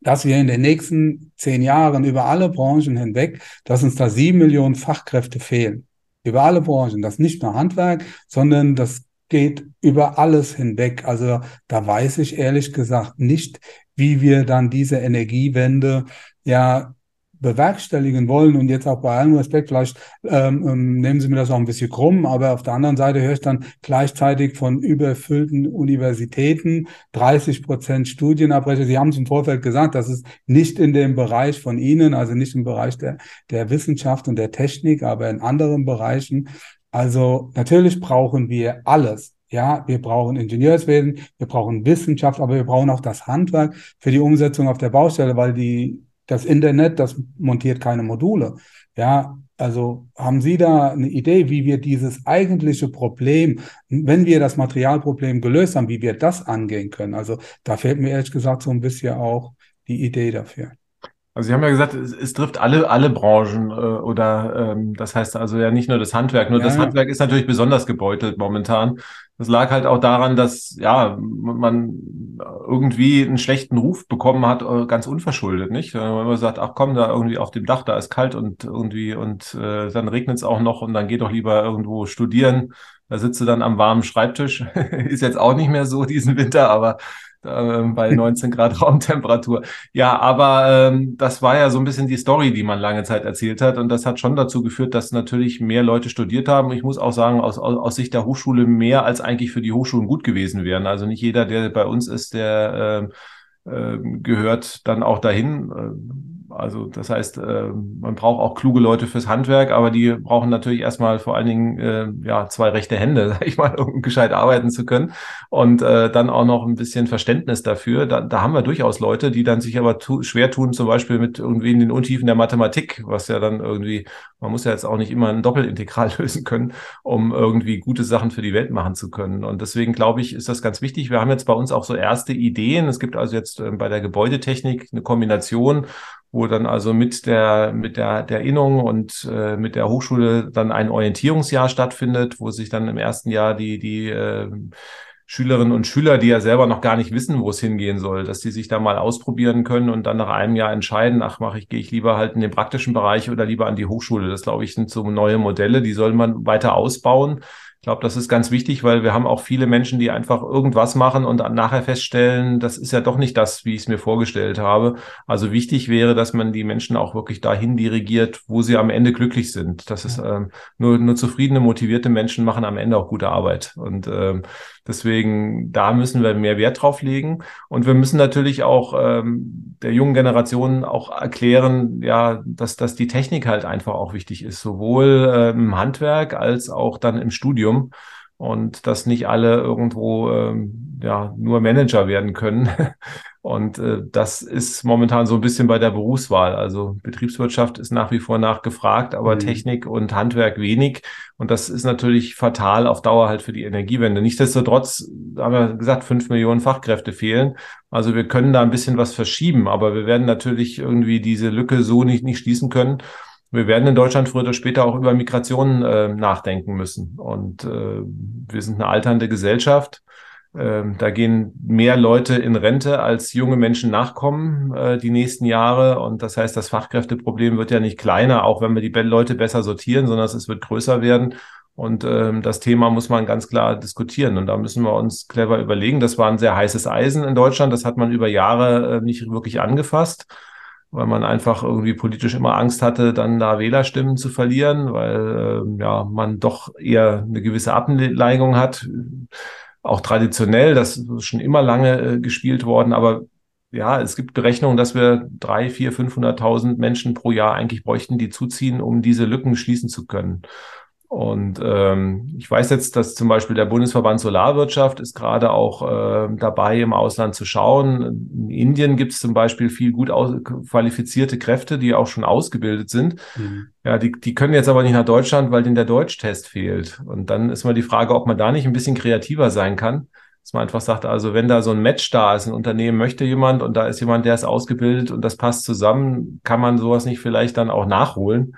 dass wir in den nächsten zehn Jahren über alle Branchen hinweg, dass uns da sieben Millionen Fachkräfte fehlen. Über alle Branchen. Das nicht nur Handwerk, sondern das geht über alles hinweg. Also da weiß ich ehrlich gesagt nicht, wie wir dann diese Energiewende ja bewerkstelligen wollen und jetzt auch bei allem Respekt, vielleicht ähm, ähm, nehmen Sie mir das auch ein bisschen krumm, aber auf der anderen Seite höre ich dann gleichzeitig von überfüllten Universitäten, 30 Prozent Studienabbrecher. Sie haben es im Vorfeld gesagt, das ist nicht in dem Bereich von Ihnen, also nicht im Bereich der, der Wissenschaft und der Technik, aber in anderen Bereichen. Also natürlich brauchen wir alles. Ja, wir brauchen Ingenieurswesen, wir brauchen Wissenschaft, aber wir brauchen auch das Handwerk für die Umsetzung auf der Baustelle, weil die das Internet, das montiert keine Module. Ja, also haben Sie da eine Idee, wie wir dieses eigentliche Problem, wenn wir das Materialproblem gelöst haben, wie wir das angehen können? Also da fehlt mir ehrlich gesagt so ein bisschen auch die Idee dafür. Also Sie haben ja gesagt, es, es trifft alle, alle Branchen äh, oder ähm, das heißt also ja nicht nur das Handwerk, nur ja, das Handwerk ist natürlich besonders gebeutelt momentan. Das lag halt auch daran, dass ja man irgendwie einen schlechten Ruf bekommen hat, äh, ganz unverschuldet, nicht? Wenn man sagt, ach komm, da irgendwie auf dem Dach, da ist kalt und irgendwie und äh, dann regnet es auch noch und dann geht doch lieber irgendwo studieren. Da sitzt du dann am warmen Schreibtisch. ist jetzt auch nicht mehr so diesen Winter, aber bei 19 Grad Raumtemperatur. Ja, aber ähm, das war ja so ein bisschen die Story, die man lange Zeit erzählt hat. Und das hat schon dazu geführt, dass natürlich mehr Leute studiert haben. Ich muss auch sagen, aus, aus, aus Sicht der Hochschule mehr als eigentlich für die Hochschulen gut gewesen wären. Also nicht jeder, der bei uns ist, der äh, äh, gehört dann auch dahin. Also das heißt, äh, man braucht auch kluge Leute fürs Handwerk, aber die brauchen natürlich erstmal vor allen Dingen äh, ja zwei rechte Hände, sag ich mal, um gescheit arbeiten zu können und äh, dann auch noch ein bisschen Verständnis dafür. Da, da haben wir durchaus Leute, die dann sich aber tu schwer tun, zum Beispiel mit irgendwie in den Untiefen der Mathematik, was ja dann irgendwie, man muss ja jetzt auch nicht immer ein Doppelintegral lösen können, um irgendwie gute Sachen für die Welt machen zu können. Und deswegen glaube ich, ist das ganz wichtig. Wir haben jetzt bei uns auch so erste Ideen. Es gibt also jetzt äh, bei der Gebäudetechnik eine Kombination wo dann also mit der, mit der, der Innung und äh, mit der Hochschule dann ein Orientierungsjahr stattfindet, wo sich dann im ersten Jahr die, die äh, Schülerinnen und Schüler, die ja selber noch gar nicht wissen, wo es hingehen soll, dass die sich da mal ausprobieren können und dann nach einem Jahr entscheiden, ach, mache ich, gehe ich lieber halt in den praktischen Bereich oder lieber an die Hochschule. Das glaube ich sind so neue Modelle, die soll man weiter ausbauen. Ich glaube, das ist ganz wichtig, weil wir haben auch viele Menschen, die einfach irgendwas machen und nachher feststellen, das ist ja doch nicht das, wie ich es mir vorgestellt habe. Also wichtig wäre, dass man die Menschen auch wirklich dahin dirigiert, wo sie am Ende glücklich sind. Das ist ähm, nur, nur zufriedene, motivierte Menschen machen am Ende auch gute Arbeit. Und ähm, deswegen, da müssen wir mehr Wert drauf legen. Und wir müssen natürlich auch ähm, der jungen Generation auch erklären, ja, dass, dass die Technik halt einfach auch wichtig ist, sowohl äh, im Handwerk als auch dann im Studium. Und dass nicht alle irgendwo ähm, ja nur Manager werden können. Und äh, das ist momentan so ein bisschen bei der Berufswahl. Also Betriebswirtschaft ist nach wie vor nachgefragt, aber mhm. Technik und Handwerk wenig. Und das ist natürlich fatal auf Dauer halt für die Energiewende. Nichtsdestotrotz haben wir gesagt, fünf Millionen Fachkräfte fehlen. Also wir können da ein bisschen was verschieben, aber wir werden natürlich irgendwie diese Lücke so nicht, nicht schließen können wir werden in Deutschland früher oder später auch über Migration äh, nachdenken müssen. Und äh, wir sind eine alternde Gesellschaft. Ähm, da gehen mehr Leute in Rente, als junge Menschen nachkommen äh, die nächsten Jahre. Und das heißt, das Fachkräfteproblem wird ja nicht kleiner, auch wenn wir die Leute besser sortieren, sondern es wird größer werden. Und ähm, das Thema muss man ganz klar diskutieren. Und da müssen wir uns clever überlegen. Das war ein sehr heißes Eisen in Deutschland. Das hat man über Jahre äh, nicht wirklich angefasst weil man einfach irgendwie politisch immer Angst hatte, dann da Wählerstimmen zu verlieren, weil äh, ja man doch eher eine gewisse Abneigung hat. Auch traditionell, das ist schon immer lange äh, gespielt worden, aber ja, es gibt Berechnungen, dass wir drei, vier, 500.000 Menschen pro Jahr eigentlich bräuchten, die zuziehen, um diese Lücken schließen zu können. Und ähm, ich weiß jetzt, dass zum Beispiel der Bundesverband Solarwirtschaft ist gerade auch äh, dabei, im Ausland zu schauen. In Indien gibt es zum Beispiel viel gut qualifizierte Kräfte, die auch schon ausgebildet sind. Mhm. Ja, die, die können jetzt aber nicht nach Deutschland, weil denen der Deutschtest fehlt. Und dann ist mal die Frage, ob man da nicht ein bisschen kreativer sein kann. Dass man einfach sagt, also wenn da so ein Match da ist, ein Unternehmen möchte jemand und da ist jemand, der ist ausgebildet und das passt zusammen, kann man sowas nicht vielleicht dann auch nachholen?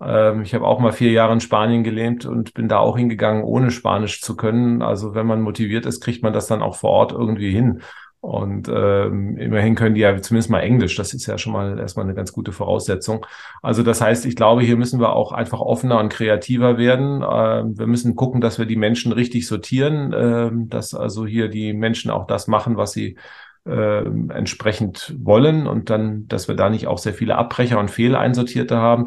Ähm, ich habe auch mal vier Jahre in Spanien gelebt und bin da auch hingegangen, ohne Spanisch zu können. Also wenn man motiviert ist, kriegt man das dann auch vor Ort irgendwie hin. Und ähm, immerhin können die ja zumindest mal Englisch. Das ist ja schon mal erstmal eine ganz gute Voraussetzung. Also das heißt, ich glaube, hier müssen wir auch einfach offener und kreativer werden. Ähm, wir müssen gucken, dass wir die Menschen richtig sortieren, ähm, dass also hier die Menschen auch das machen, was sie äh, entsprechend wollen und dann, dass wir da nicht auch sehr viele Abbrecher und Fehleinsortierte haben.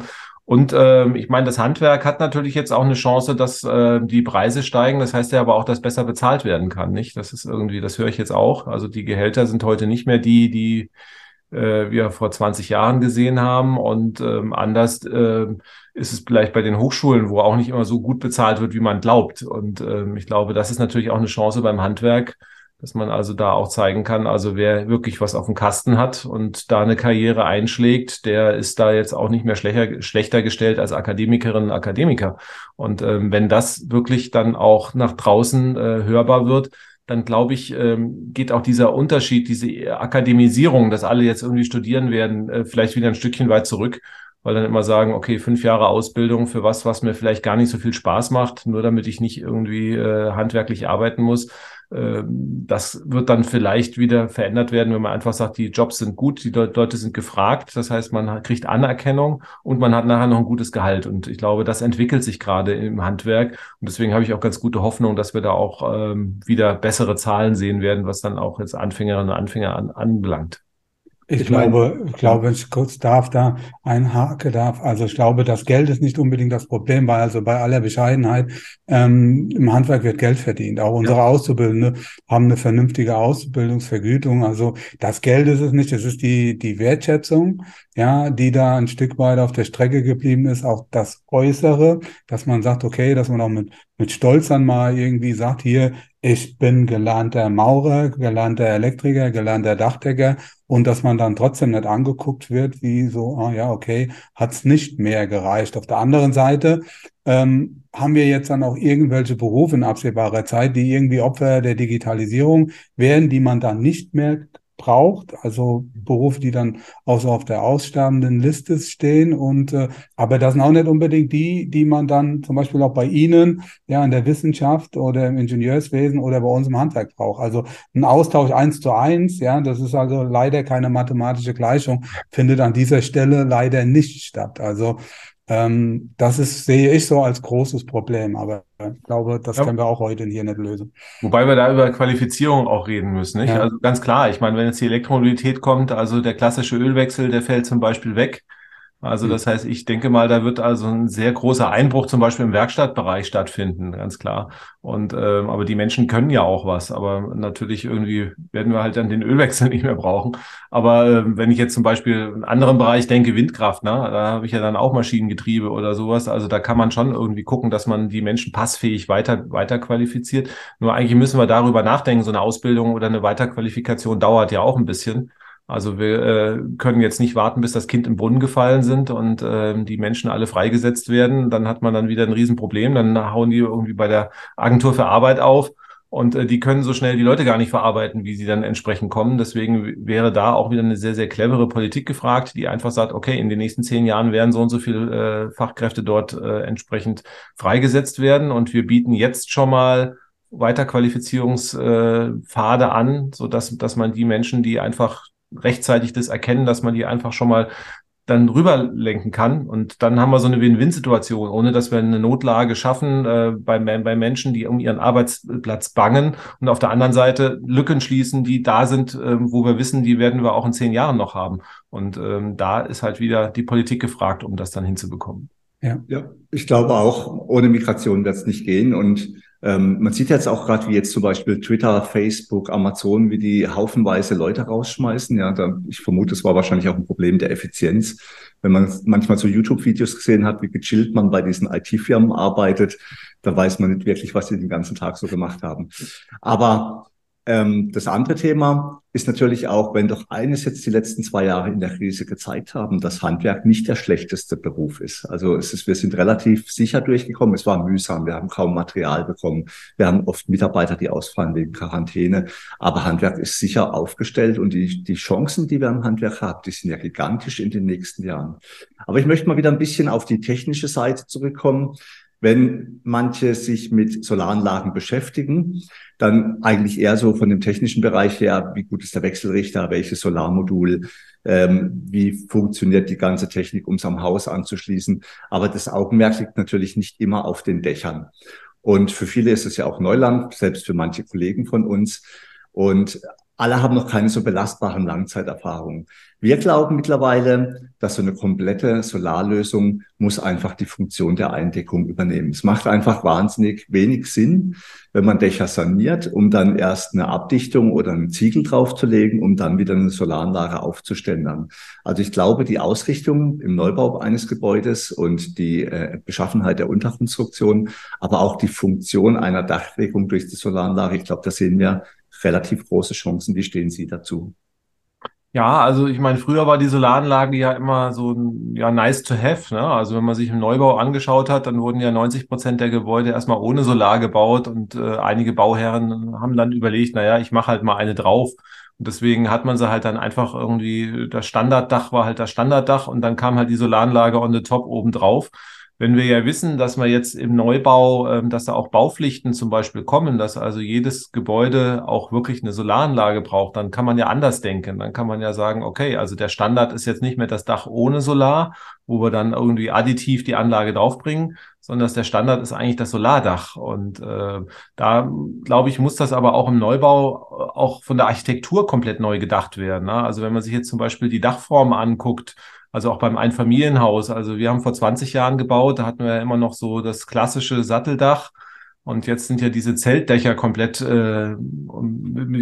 Und ähm, ich meine, das Handwerk hat natürlich jetzt auch eine Chance, dass äh, die Preise steigen. Das heißt ja aber auch, dass besser bezahlt werden kann, nicht? Das ist irgendwie, das höre ich jetzt auch. Also die Gehälter sind heute nicht mehr die, die äh, wir vor 20 Jahren gesehen haben. Und ähm, anders äh, ist es vielleicht bei den Hochschulen, wo auch nicht immer so gut bezahlt wird, wie man glaubt. Und ähm, ich glaube, das ist natürlich auch eine Chance beim Handwerk, dass man also da auch zeigen kann, also wer wirklich was auf dem Kasten hat und da eine Karriere einschlägt, der ist da jetzt auch nicht mehr schlechter, schlechter gestellt als Akademikerinnen und Akademiker. Und ähm, wenn das wirklich dann auch nach draußen äh, hörbar wird, dann glaube ich, ähm, geht auch dieser Unterschied, diese Akademisierung, dass alle jetzt irgendwie studieren werden, äh, vielleicht wieder ein Stückchen weit zurück, weil dann immer sagen, okay, fünf Jahre Ausbildung für was, was mir vielleicht gar nicht so viel Spaß macht, nur damit ich nicht irgendwie äh, handwerklich arbeiten muss das wird dann vielleicht wieder verändert werden, wenn man einfach sagt, die Jobs sind gut, die Leute sind gefragt. Das heißt, man kriegt Anerkennung und man hat nachher noch ein gutes Gehalt. Und ich glaube, das entwickelt sich gerade im Handwerk. Und deswegen habe ich auch ganz gute Hoffnung, dass wir da auch ähm, wieder bessere Zahlen sehen werden, was dann auch jetzt Anfängerinnen und Anfänger an, anbelangt. Ich, ich glaube, meine, ich glaube, wenn ich kurz darf, da ein Hake darf. Also ich glaube, das Geld ist nicht unbedingt das Problem, weil also bei aller Bescheidenheit ähm, im Handwerk wird Geld verdient. Auch unsere ja. Auszubildende haben eine vernünftige Ausbildungsvergütung. Also das Geld ist es nicht, es ist die die Wertschätzung, ja, die da ein Stück weit auf der Strecke geblieben ist. Auch das Äußere, dass man sagt, okay, dass man auch mit mit Stolz dann mal irgendwie sagt, hier, ich bin gelernter Maurer, gelernter Elektriker, gelernter Dachdecker und dass man dann trotzdem nicht angeguckt wird, wie so, ah ja, okay, hat's nicht mehr gereicht. Auf der anderen Seite ähm, haben wir jetzt dann auch irgendwelche Berufe in absehbarer Zeit, die irgendwie Opfer der Digitalisierung werden, die man dann nicht mehr braucht, also Berufe, die dann auch so auf der aussterbenden Liste stehen. Und äh, aber das sind auch nicht unbedingt die, die man dann zum Beispiel auch bei Ihnen, ja, in der Wissenschaft oder im Ingenieurswesen oder bei uns im Handwerk braucht. Also ein Austausch eins zu eins, ja, das ist also leider keine mathematische Gleichung, findet an dieser Stelle leider nicht statt. Also ähm, das ist, sehe ich so als großes Problem, aber ich glaube, das ja. können wir auch heute hier nicht lösen. Wobei wir da über Qualifizierung auch reden müssen, nicht? Ja. Also ganz klar, ich meine, wenn jetzt die Elektromobilität kommt, also der klassische Ölwechsel, der fällt zum Beispiel weg. Also hm. das heißt, ich denke mal, da wird also ein sehr großer Einbruch zum Beispiel im Werkstattbereich stattfinden, ganz klar. Und ähm, aber die Menschen können ja auch was, aber natürlich irgendwie werden wir halt dann den Ölwechsel nicht mehr brauchen. Aber äh, wenn ich jetzt zum Beispiel in einen anderen Bereich denke, Windkraft, ne, da habe ich ja dann auch Maschinengetriebe oder sowas. Also da kann man schon irgendwie gucken, dass man die Menschen passfähig weiter weiter qualifiziert. Nur eigentlich müssen wir darüber nachdenken. So eine Ausbildung oder eine Weiterqualifikation dauert ja auch ein bisschen. Also wir äh, können jetzt nicht warten, bis das Kind im Brunnen gefallen sind und äh, die Menschen alle freigesetzt werden. Dann hat man dann wieder ein Riesenproblem. Dann hauen die irgendwie bei der Agentur für Arbeit auf und äh, die können so schnell die Leute gar nicht verarbeiten, wie sie dann entsprechend kommen. Deswegen wäre da auch wieder eine sehr, sehr clevere Politik gefragt, die einfach sagt, okay, in den nächsten zehn Jahren werden so und so viele äh, Fachkräfte dort äh, entsprechend freigesetzt werden und wir bieten jetzt schon mal Weiterqualifizierungspfade äh, an, so dass, dass man die Menschen, die einfach rechtzeitig das erkennen, dass man die einfach schon mal dann rüberlenken kann. Und dann haben wir so eine Win-Win-Situation, ohne dass wir eine Notlage schaffen äh, bei, bei Menschen, die um ihren Arbeitsplatz bangen und auf der anderen Seite Lücken schließen, die da sind, äh, wo wir wissen, die werden wir auch in zehn Jahren noch haben. Und ähm, da ist halt wieder die Politik gefragt, um das dann hinzubekommen. Ja, ja ich glaube auch, ohne Migration wird es nicht gehen. Und ähm, man sieht jetzt auch gerade, wie jetzt zum Beispiel Twitter, Facebook, Amazon, wie die haufenweise Leute rausschmeißen. Ja, da, ich vermute, es war wahrscheinlich auch ein Problem der Effizienz. Wenn man manchmal so YouTube-Videos gesehen hat, wie gechillt man bei diesen IT-Firmen arbeitet, da weiß man nicht wirklich, was sie den ganzen Tag so gemacht haben. Aber ähm, das andere Thema ist natürlich auch, wenn doch eines jetzt die letzten zwei Jahre in der Krise gezeigt haben, dass Handwerk nicht der schlechteste Beruf ist. Also es ist, wir sind relativ sicher durchgekommen. Es war mühsam. Wir haben kaum Material bekommen. Wir haben oft Mitarbeiter, die ausfallen wegen Quarantäne. Aber Handwerk ist sicher aufgestellt und die, die Chancen, die wir im Handwerk haben, die sind ja gigantisch in den nächsten Jahren. Aber ich möchte mal wieder ein bisschen auf die technische Seite zurückkommen. Wenn manche sich mit Solaranlagen beschäftigen, dann eigentlich eher so von dem technischen Bereich her, wie gut ist der Wechselrichter, welches Solarmodul, ähm, wie funktioniert die ganze Technik, um es am Haus anzuschließen. Aber das Augenmerk liegt natürlich nicht immer auf den Dächern. Und für viele ist es ja auch Neuland, selbst für manche Kollegen von uns. Und alle haben noch keine so belastbaren Langzeiterfahrungen. Wir glauben mittlerweile, dass so eine komplette Solarlösung muss einfach die Funktion der Eindeckung übernehmen. Es macht einfach wahnsinnig wenig Sinn, wenn man Dächer saniert, um dann erst eine Abdichtung oder einen Ziegel draufzulegen, um dann wieder eine Solaranlage aufzustellen. Also ich glaube, die Ausrichtung im Neubau eines Gebäudes und die äh, Beschaffenheit der Unterkonstruktion, aber auch die Funktion einer Dachdeckung durch die Solaranlage, ich glaube, da sehen wir relativ große Chancen. Wie stehen Sie dazu? Ja, also ich meine, früher war die Solaranlage ja immer so ja nice to have. Ne? Also wenn man sich im Neubau angeschaut hat, dann wurden ja 90 Prozent der Gebäude erstmal ohne Solar gebaut und äh, einige Bauherren haben dann überlegt, naja, ich mache halt mal eine drauf. Und deswegen hat man sie halt dann einfach irgendwie, das Standarddach war halt das Standarddach und dann kam halt die Solaranlage on the top oben drauf. Wenn wir ja wissen, dass man jetzt im Neubau, ähm, dass da auch Baupflichten zum Beispiel kommen, dass also jedes Gebäude auch wirklich eine Solaranlage braucht, dann kann man ja anders denken. Dann kann man ja sagen, okay, also der Standard ist jetzt nicht mehr das Dach ohne Solar, wo wir dann irgendwie additiv die Anlage draufbringen, sondern dass der Standard ist eigentlich das Solardach. Und äh, da, glaube ich, muss das aber auch im Neubau auch von der Architektur komplett neu gedacht werden. Ne? Also wenn man sich jetzt zum Beispiel die Dachform anguckt, also auch beim Einfamilienhaus. Also wir haben vor 20 Jahren gebaut, da hatten wir ja immer noch so das klassische Satteldach. Und jetzt sind ja diese Zeltdächer komplett, äh,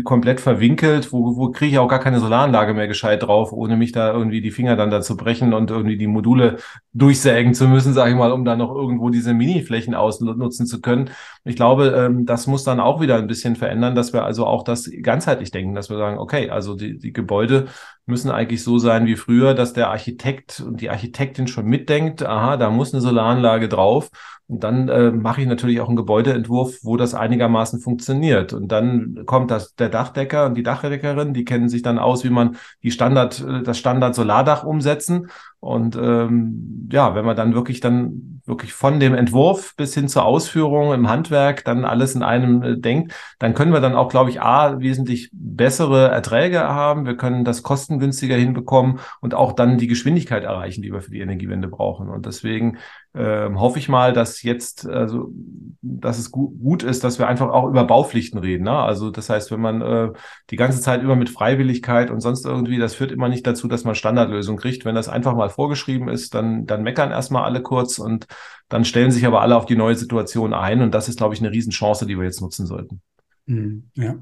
komplett verwinkelt. Wo, wo kriege ich auch gar keine Solaranlage mehr gescheit drauf, ohne mich da irgendwie die Finger dann dazu brechen und irgendwie die Module durchsägen zu müssen, sage ich mal, um dann noch irgendwo diese Mini-Flächen ausnutzen zu können. Ich glaube, ähm, das muss dann auch wieder ein bisschen verändern, dass wir also auch das ganzheitlich denken, dass wir sagen, okay, also die, die Gebäude müssen eigentlich so sein wie früher, dass der Architekt und die Architektin schon mitdenkt, aha, da muss eine Solaranlage drauf. Und dann äh, mache ich natürlich auch einen Gebäudeentwurf, wo das einigermaßen funktioniert. Und dann kommt das, der Dachdecker und die Dachdeckerin, die kennen sich dann aus, wie man die Standard, äh, das Standard Solardach umsetzen. Und ähm, ja, wenn man dann wirklich dann wirklich von dem Entwurf bis hin zur Ausführung im Handwerk dann alles in einem äh, denkt, dann können wir dann auch, glaube ich, a wesentlich bessere Erträge haben. Wir können das kostengünstiger hinbekommen und auch dann die Geschwindigkeit erreichen, die wir für die Energiewende brauchen. Und deswegen äh, hoffe ich mal, dass jetzt, also, dass es gut, gut ist, dass wir einfach auch über Baupflichten reden. Ne? Also das heißt, wenn man äh, die ganze Zeit immer mit Freiwilligkeit und sonst irgendwie, das führt immer nicht dazu, dass man Standardlösungen kriegt. Wenn das einfach mal vorgeschrieben ist, dann, dann meckern erstmal alle kurz und dann stellen sich aber alle auf die neue Situation ein. Und das ist, glaube ich, eine Riesenchance, die wir jetzt nutzen sollten. Hm, ja,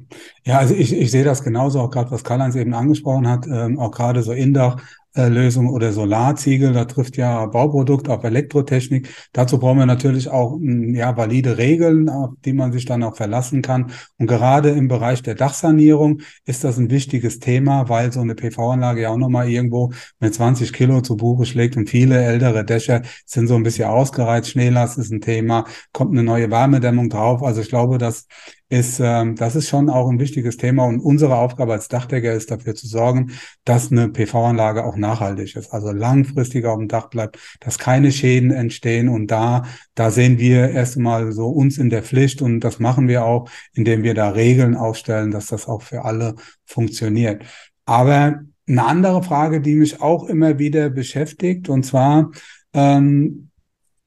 ja, also ich, ich sehe das genauso, auch gerade was Karl-Heinz eben angesprochen hat, ähm, auch gerade so Indach, Lösung oder Solarziegel, da trifft ja Bauprodukt auf Elektrotechnik. Dazu brauchen wir natürlich auch hm, ja, valide Regeln, auf die man sich dann auch verlassen kann. Und gerade im Bereich der Dachsanierung ist das ein wichtiges Thema, weil so eine PV-Anlage ja auch nochmal irgendwo mit 20 Kilo zu Buche schlägt und viele ältere Dächer sind so ein bisschen ausgereizt. Schneelast ist ein Thema, kommt eine neue Wärmedämmung drauf. Also ich glaube, dass ist, ähm, das ist schon auch ein wichtiges Thema und unsere Aufgabe als Dachdecker ist dafür zu sorgen, dass eine PV-Anlage auch nachhaltig ist, also langfristig auf dem Dach bleibt, dass keine Schäden entstehen und da, da sehen wir erst einmal so uns in der Pflicht und das machen wir auch, indem wir da Regeln aufstellen, dass das auch für alle funktioniert. Aber eine andere Frage, die mich auch immer wieder beschäftigt und zwar, ähm,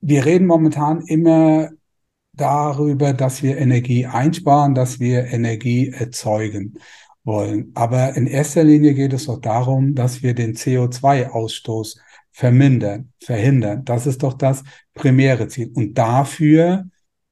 wir reden momentan immer darüber, dass wir Energie einsparen, dass wir Energie erzeugen wollen. Aber in erster Linie geht es doch darum, dass wir den CO2-Ausstoß vermindern, verhindern. Das ist doch das primäre Ziel. Und dafür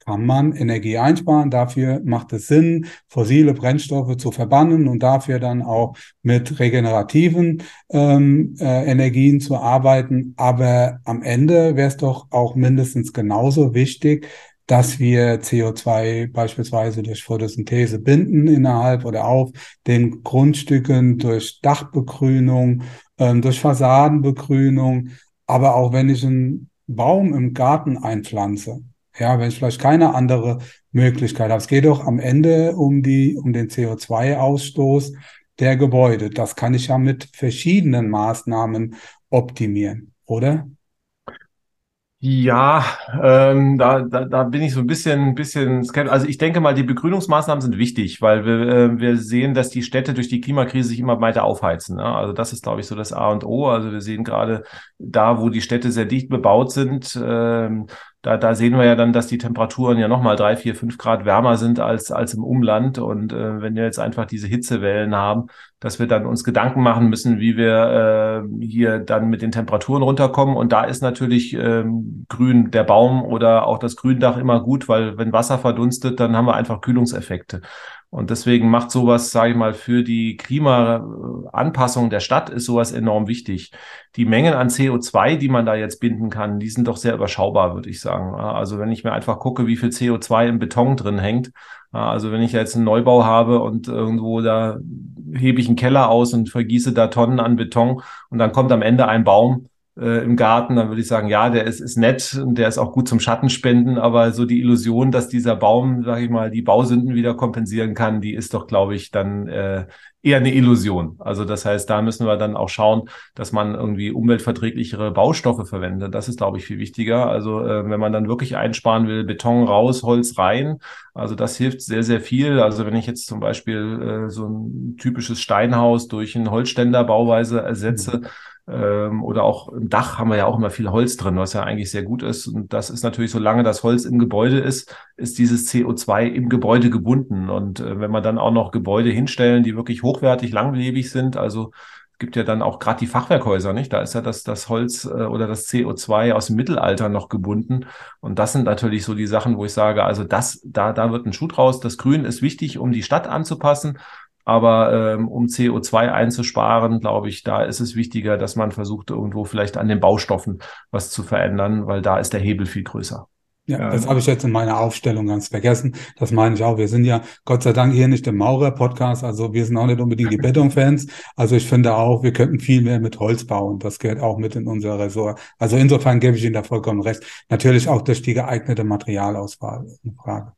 kann man Energie einsparen. Dafür macht es Sinn, fossile Brennstoffe zu verbannen und dafür dann auch mit regenerativen ähm, äh, Energien zu arbeiten. Aber am Ende wäre es doch auch mindestens genauso wichtig, dass wir CO2 beispielsweise durch Photosynthese binden innerhalb oder auf den Grundstücken durch Dachbegrünung, ähm, durch Fassadenbegrünung, aber auch wenn ich einen Baum im Garten einpflanze, ja, wenn ich vielleicht keine andere Möglichkeit habe. Es geht doch am Ende um die, um den CO2-Ausstoß der Gebäude. Das kann ich ja mit verschiedenen Maßnahmen optimieren, oder? Ja, ähm, da, da, da bin ich so ein bisschen, bisschen skeptisch. Also ich denke mal, die Begrünungsmaßnahmen sind wichtig, weil wir, äh, wir sehen, dass die Städte durch die Klimakrise sich immer weiter aufheizen. Ne? Also das ist, glaube ich, so das A und O. Also wir sehen gerade da, wo die Städte sehr dicht bebaut sind, ähm, da, da sehen wir ja dann, dass die Temperaturen ja nochmal drei, vier, fünf Grad wärmer sind als, als im Umland. Und äh, wenn wir jetzt einfach diese Hitzewellen haben, dass wir dann uns Gedanken machen müssen, wie wir äh, hier dann mit den Temperaturen runterkommen. Und da ist natürlich ähm, Grün, der Baum oder auch das Gründach immer gut, weil wenn Wasser verdunstet, dann haben wir einfach Kühlungseffekte. Und deswegen macht sowas, sage ich mal, für die Klimaanpassung der Stadt ist sowas enorm wichtig. Die Mengen an CO2, die man da jetzt binden kann, die sind doch sehr überschaubar, würde ich sagen. Also wenn ich mir einfach gucke, wie viel CO2 im Beton drin hängt, also wenn ich jetzt einen Neubau habe und irgendwo da hebe ich einen Keller aus und vergieße da Tonnen an Beton und dann kommt am Ende ein Baum, äh, im Garten, dann würde ich sagen, ja, der ist, ist nett und der ist auch gut zum Schattenspenden, aber so die Illusion, dass dieser Baum, sage ich mal, die Bausünden wieder kompensieren kann, die ist doch, glaube ich, dann äh, eher eine Illusion. Also das heißt, da müssen wir dann auch schauen, dass man irgendwie umweltverträglichere Baustoffe verwendet. Das ist, glaube ich, viel wichtiger. Also äh, wenn man dann wirklich einsparen will, Beton raus, Holz rein. Also das hilft sehr, sehr viel. Also wenn ich jetzt zum Beispiel äh, so ein typisches Steinhaus durch ein Holzständerbauweise ersetze, mhm ähm, oder auch im Dach haben wir ja auch immer viel Holz drin, was ja eigentlich sehr gut ist. Und das ist natürlich, solange das Holz im Gebäude ist, ist dieses CO2 im Gebäude gebunden. Und äh, wenn man dann auch noch Gebäude hinstellen, die wirklich hochwertig, langlebig sind, also gibt ja dann auch gerade die Fachwerkhäuser, nicht? Da ist ja das, das Holz äh, oder das CO2 aus dem Mittelalter noch gebunden. Und das sind natürlich so die Sachen, wo ich sage, also das, da, da wird ein Schuh draus. Das Grün ist wichtig, um die Stadt anzupassen. Aber ähm, um CO2 einzusparen, glaube ich, da ist es wichtiger, dass man versucht, irgendwo vielleicht an den Baustoffen was zu verändern, weil da ist der Hebel viel größer. Ja, das habe ich jetzt in meiner Aufstellung ganz vergessen. Das meine ich auch. Wir sind ja Gott sei Dank hier nicht im Maurer-Podcast, also wir sind auch nicht unbedingt die Betonfans. Also ich finde auch, wir könnten viel mehr mit Holz bauen. Das gehört auch mit in unser Ressort. Also insofern gebe ich Ihnen da vollkommen recht. Natürlich auch durch die geeignete Materialauswahl. Eine Frage.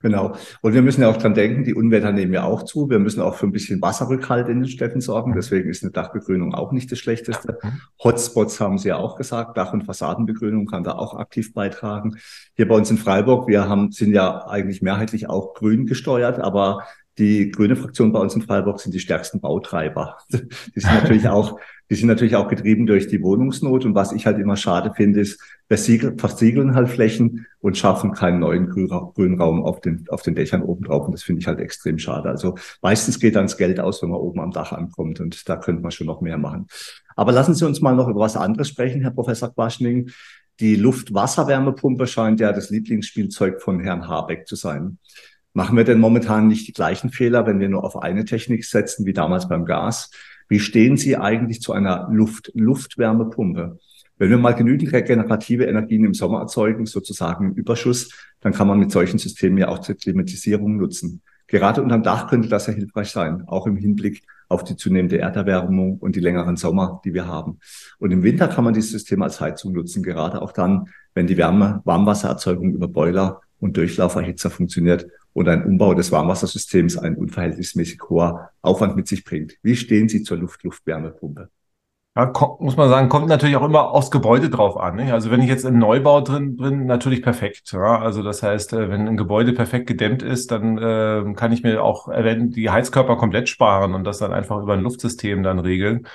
Genau. Und wir müssen ja auch dran denken, die Unwetter nehmen ja auch zu. Wir müssen auch für ein bisschen Wasserrückhalt in den Städten sorgen. Deswegen ist eine Dachbegrünung auch nicht das Schlechteste. Hotspots haben Sie ja auch gesagt. Dach- und Fassadenbegrünung kann da auch aktiv beitragen. Hier bei uns in Freiburg, wir haben, sind ja eigentlich mehrheitlich auch grün gesteuert, aber die grüne Fraktion bei uns in Freiburg sind die stärksten Bautreiber. Die sind natürlich auch, die sind natürlich auch getrieben durch die Wohnungsnot. Und was ich halt immer schade finde, ist, wir versiegeln halt Flächen und schaffen keinen neuen Grünraum auf den, auf den Dächern oben drauf. Und das finde ich halt extrem schade. Also meistens geht dann das Geld aus, wenn man oben am Dach ankommt. Und da könnte man schon noch mehr machen. Aber lassen Sie uns mal noch über was anderes sprechen, Herr Professor Quaschning. Die Luft-Wasser-Wärmepumpe scheint ja das Lieblingsspielzeug von Herrn Habeck zu sein. Machen wir denn momentan nicht die gleichen Fehler, wenn wir nur auf eine Technik setzen, wie damals beim Gas? Wie stehen Sie eigentlich zu einer Luft-Luftwärmepumpe? Wenn wir mal genügend regenerative Energien im Sommer erzeugen, sozusagen im Überschuss, dann kann man mit solchen Systemen ja auch zur Klimatisierung nutzen. Gerade unterm Dach könnte das ja hilfreich sein, auch im Hinblick auf die zunehmende Erderwärmung und die längeren Sommer, die wir haben. Und im Winter kann man dieses System als Heizung nutzen, gerade auch dann, wenn die Wärme, Warmwassererzeugung über Boiler und Durchlauferhitzer funktioniert und ein Umbau des Warmwassersystems einen unverhältnismäßig hoher Aufwand mit sich bringt. Wie stehen Sie zur Luft-Luft-Wärmepumpe? Ja, muss man sagen, kommt natürlich auch immer aufs Gebäude drauf an. Nicht? Also wenn ich jetzt im Neubau drin bin, natürlich perfekt. Ja? Also das heißt, äh, wenn ein Gebäude perfekt gedämmt ist, dann äh, kann ich mir auch die Heizkörper komplett sparen und das dann einfach über ein Luftsystem dann regeln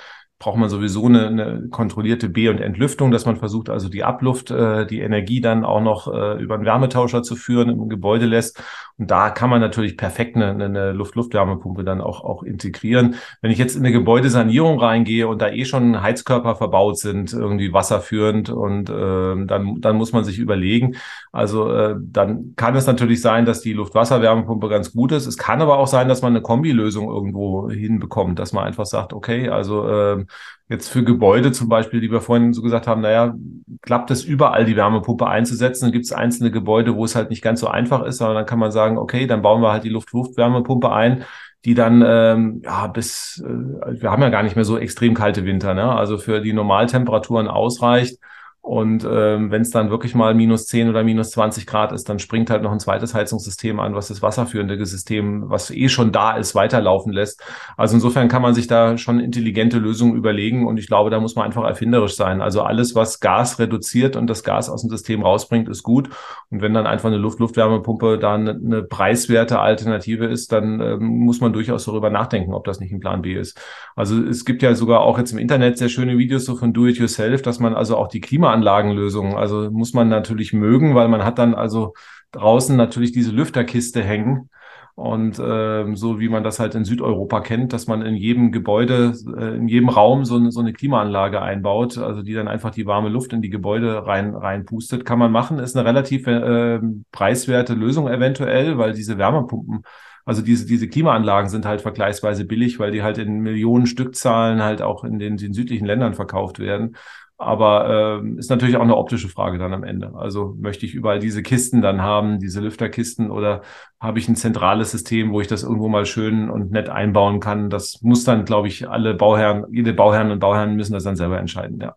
braucht man sowieso eine, eine kontrollierte B- und Entlüftung, dass man versucht, also die Abluft, äh, die Energie dann auch noch äh, über einen Wärmetauscher zu führen im Gebäude lässt. Und da kann man natürlich perfekt eine, eine Luft-Luft-Wärmepumpe dann auch, auch integrieren. Wenn ich jetzt in eine Gebäudesanierung reingehe und da eh schon Heizkörper verbaut sind, irgendwie wasserführend und äh, dann, dann muss man sich überlegen. Also äh, dann kann es natürlich sein, dass die Luft-Wasser-Wärmepumpe ganz gut ist. Es kann aber auch sein, dass man eine Kombilösung irgendwo hinbekommt, dass man einfach sagt, okay, also äh, Jetzt für Gebäude zum Beispiel, die wir vorhin so gesagt haben, naja, klappt es überall, die Wärmepumpe einzusetzen? Dann gibt es einzelne Gebäude, wo es halt nicht ganz so einfach ist, aber dann kann man sagen, okay, dann bauen wir halt die Luft-Luft-Wärmepumpe ein, die dann ähm, ja bis äh, wir haben ja gar nicht mehr so extrem kalte Winter, ne? Also für die Normaltemperaturen ausreicht und ähm, wenn es dann wirklich mal minus 10 oder minus 20 Grad ist, dann springt halt noch ein zweites Heizungssystem an, was das wasserführende System, was eh schon da ist, weiterlaufen lässt. Also insofern kann man sich da schon intelligente Lösungen überlegen und ich glaube, da muss man einfach erfinderisch sein. Also alles, was Gas reduziert und das Gas aus dem System rausbringt, ist gut. Und wenn dann einfach eine Luft-Luftwärmepumpe da eine, preiswerte Alternative ist, dann ähm, muss man durchaus darüber nachdenken, ob das nicht ein Plan B ist. Also es gibt ja sogar auch jetzt im Internet sehr schöne Videos so von Do-it-yourself, dass man also auch die Klima Klimaanlagenlösung. Also muss man natürlich mögen, weil man hat dann also draußen natürlich diese Lüfterkiste hängen. Und ähm, so wie man das halt in Südeuropa kennt, dass man in jedem Gebäude, äh, in jedem Raum so, eine, so eine Klimaanlage einbaut, also die dann einfach die warme Luft in die Gebäude rein reinpustet, kann man machen. Ist eine relativ äh, preiswerte Lösung eventuell, weil diese Wärmepumpen also diese, diese Klimaanlagen sind halt vergleichsweise billig, weil die halt in Millionen Stückzahlen halt auch in den, den südlichen Ländern verkauft werden. Aber ähm, ist natürlich auch eine optische Frage dann am Ende. Also möchte ich überall diese Kisten dann haben, diese Lüfterkisten, oder habe ich ein zentrales System, wo ich das irgendwo mal schön und nett einbauen kann? Das muss dann, glaube ich, alle Bauherren, jede Bauherren und Bauherren müssen das dann selber entscheiden, ja.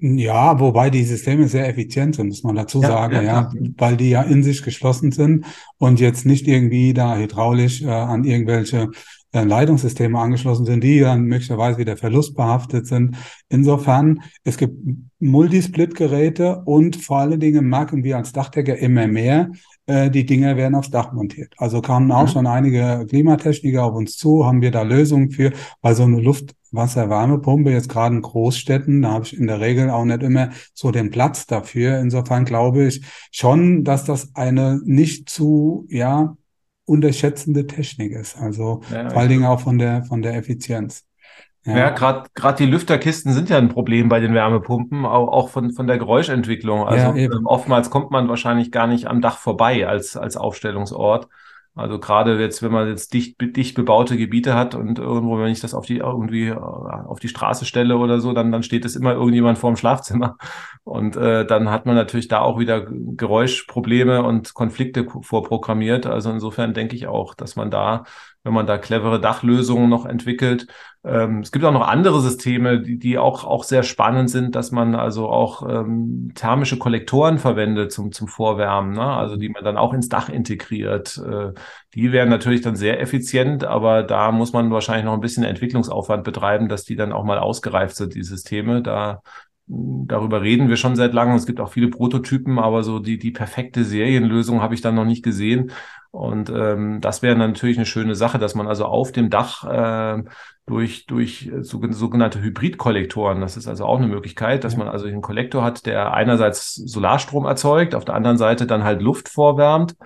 Ja, wobei die Systeme sehr effizient sind, muss man dazu ja, sagen, ja, ja, weil die ja in sich geschlossen sind und jetzt nicht irgendwie da hydraulisch äh, an irgendwelche äh, Leitungssysteme angeschlossen sind, die dann möglicherweise wieder verlustbehaftet sind. Insofern, es gibt Multisplit-Geräte und vor allen Dingen merken wir als Dachdecker immer mehr, äh, die Dinger werden aufs Dach montiert. Also kamen auch mhm. schon einige Klimatechniker auf uns zu, haben wir da Lösungen für, weil so eine Luftwasser-Wärmepumpe jetzt gerade in Großstädten, da habe ich in der Regel auch nicht immer so den Platz dafür. Insofern glaube ich schon, dass das eine nicht zu, ja, unterschätzende Technik ist. Also ja, vor allen Dingen auch von der, von der Effizienz. Ja, ja gerade gerade die Lüfterkisten sind ja ein Problem bei den Wärmepumpen, auch, auch von, von der Geräuschentwicklung. Also ja, ähm, oftmals kommt man wahrscheinlich gar nicht am Dach vorbei als, als Aufstellungsort. Also gerade jetzt, wenn man jetzt dicht, dicht bebaute Gebiete hat und irgendwo, wenn ich das auf die irgendwie äh, auf die Straße stelle oder so, dann, dann steht es immer irgendjemand vorm Schlafzimmer. Und äh, dann hat man natürlich da auch wieder Geräuschprobleme und Konflikte vorprogrammiert. Also insofern denke ich auch, dass man da wenn man da clevere Dachlösungen noch entwickelt. Ähm, es gibt auch noch andere Systeme, die, die auch, auch sehr spannend sind, dass man also auch ähm, thermische Kollektoren verwendet zum, zum Vorwärmen, ne? also die man dann auch ins Dach integriert. Äh, die wären natürlich dann sehr effizient, aber da muss man wahrscheinlich noch ein bisschen Entwicklungsaufwand betreiben, dass die dann auch mal ausgereift sind, die Systeme. Da darüber reden wir schon seit langem. Es gibt auch viele Prototypen, aber so die, die perfekte Serienlösung habe ich dann noch nicht gesehen. Und ähm, das wäre natürlich eine schöne Sache, dass man also auf dem Dach äh, durch, durch sogenannte Hybridkollektoren, das ist also auch eine Möglichkeit, dass man also einen Kollektor hat, der einerseits Solarstrom erzeugt, auf der anderen Seite dann halt Luft vorwärmt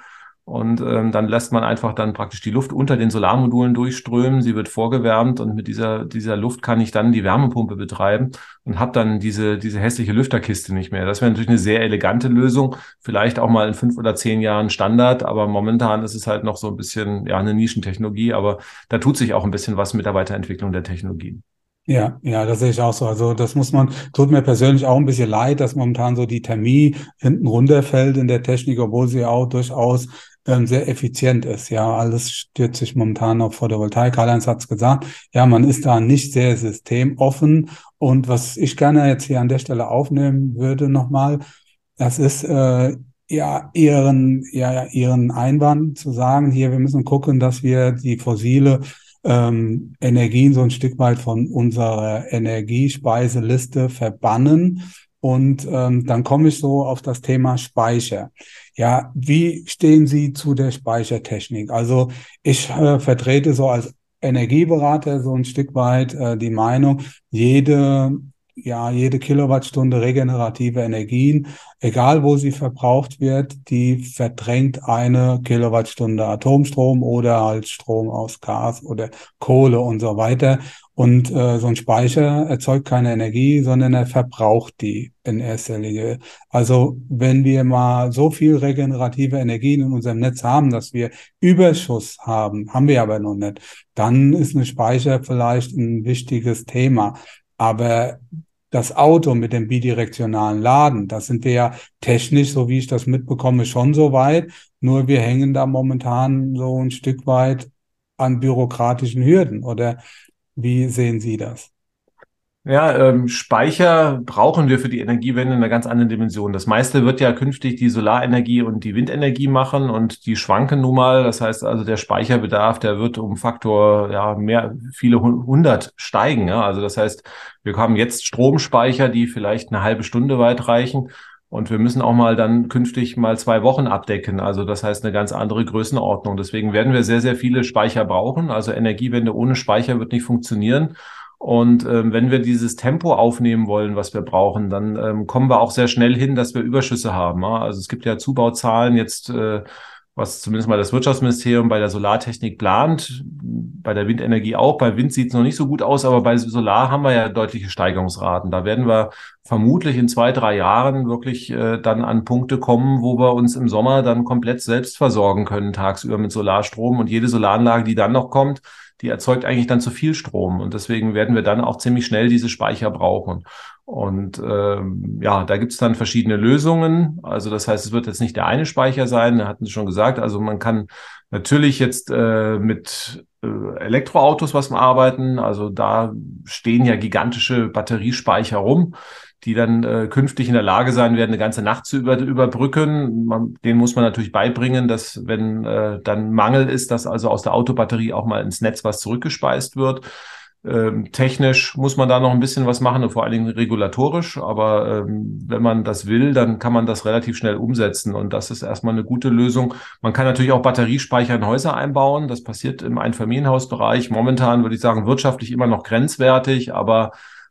und ähm, dann lässt man einfach dann praktisch die Luft unter den Solarmodulen durchströmen. Sie wird vorgewärmt und mit dieser, dieser Luft kann ich dann die Wärmepumpe betreiben und habe dann diese, diese hässliche Lüfterkiste nicht mehr. Das wäre natürlich eine sehr elegante Lösung. Vielleicht auch mal in fünf oder zehn Jahren Standard, aber momentan ist es halt noch so ein bisschen ja eine Nischentechnologie. Aber da tut sich auch ein bisschen was mit der Weiterentwicklung der Technologien. Ja, ja, das sehe ich auch so. Also das muss man, tut mir persönlich auch ein bisschen leid, dass momentan so die Thermie hinten runterfällt in der Technik, obwohl sie auch durchaus ähm, sehr effizient ist. Ja, alles stürzt sich momentan auf Photovoltaik. Karl-Heinz hat es gesagt. Ja, man ist da nicht sehr systemoffen. Und was ich gerne jetzt hier an der Stelle aufnehmen würde nochmal, das ist äh, ja ihren, ja, ihren Einwand zu sagen, hier, wir müssen gucken, dass wir die fossile ähm, Energien so ein Stück weit von unserer Energiespeiseliste verbannen. Und ähm, dann komme ich so auf das Thema Speicher. Ja, wie stehen Sie zu der Speichertechnik? Also ich äh, vertrete so als Energieberater so ein Stück weit äh, die Meinung, jede ja, jede Kilowattstunde regenerative Energien, egal wo sie verbraucht wird, die verdrängt eine Kilowattstunde Atomstrom oder halt Strom aus Gas oder Kohle und so weiter. Und äh, so ein Speicher erzeugt keine Energie, sondern er verbraucht die in erster Linie. Also wenn wir mal so viel regenerative Energien in unserem Netz haben, dass wir Überschuss haben, haben wir aber noch nicht, dann ist ein Speicher vielleicht ein wichtiges Thema. Aber das Auto mit dem bidirektionalen Laden, da sind wir ja technisch, so wie ich das mitbekomme, schon so weit. Nur wir hängen da momentan so ein Stück weit an bürokratischen Hürden. Oder wie sehen Sie das? Ja, ähm, Speicher brauchen wir für die Energiewende in einer ganz anderen Dimension. Das meiste wird ja künftig die Solarenergie und die Windenergie machen und die schwanken nun mal. Das heißt also, der Speicherbedarf, der wird um Faktor ja mehr, viele hundert steigen. Ja? Also das heißt, wir haben jetzt Stromspeicher, die vielleicht eine halbe Stunde weit reichen. Und wir müssen auch mal dann künftig mal zwei Wochen abdecken. Also das heißt eine ganz andere Größenordnung. Deswegen werden wir sehr, sehr viele Speicher brauchen. Also Energiewende ohne Speicher wird nicht funktionieren. Und ähm, wenn wir dieses Tempo aufnehmen wollen, was wir brauchen, dann ähm, kommen wir auch sehr schnell hin, dass wir Überschüsse haben. Also es gibt ja Zubauzahlen jetzt, äh, was zumindest mal das Wirtschaftsministerium bei der Solartechnik plant, bei der Windenergie auch. Bei Wind sieht es noch nicht so gut aus, aber bei Solar haben wir ja deutliche Steigerungsraten. Da werden wir vermutlich in zwei, drei Jahren wirklich äh, dann an Punkte kommen, wo wir uns im Sommer dann komplett selbst versorgen können, tagsüber mit Solarstrom. Und jede Solaranlage, die dann noch kommt, die erzeugt eigentlich dann zu viel Strom. Und deswegen werden wir dann auch ziemlich schnell diese Speicher brauchen. Und ähm, ja, da gibt es dann verschiedene Lösungen. Also das heißt, es wird jetzt nicht der eine Speicher sein, da hatten Sie schon gesagt. Also man kann natürlich jetzt äh, mit äh, Elektroautos was arbeiten. Also da stehen ja gigantische Batteriespeicher rum die dann äh, künftig in der Lage sein werden, eine ganze Nacht zu über, überbrücken. Man, denen muss man natürlich beibringen, dass wenn äh, dann Mangel ist, dass also aus der Autobatterie auch mal ins Netz was zurückgespeist wird. Ähm, technisch muss man da noch ein bisschen was machen, vor allen Dingen regulatorisch. Aber ähm, wenn man das will, dann kann man das relativ schnell umsetzen. Und das ist erstmal eine gute Lösung. Man kann natürlich auch Batteriespeicher in Häuser einbauen. Das passiert im Einfamilienhausbereich. Momentan würde ich sagen, wirtschaftlich immer noch grenzwertig, aber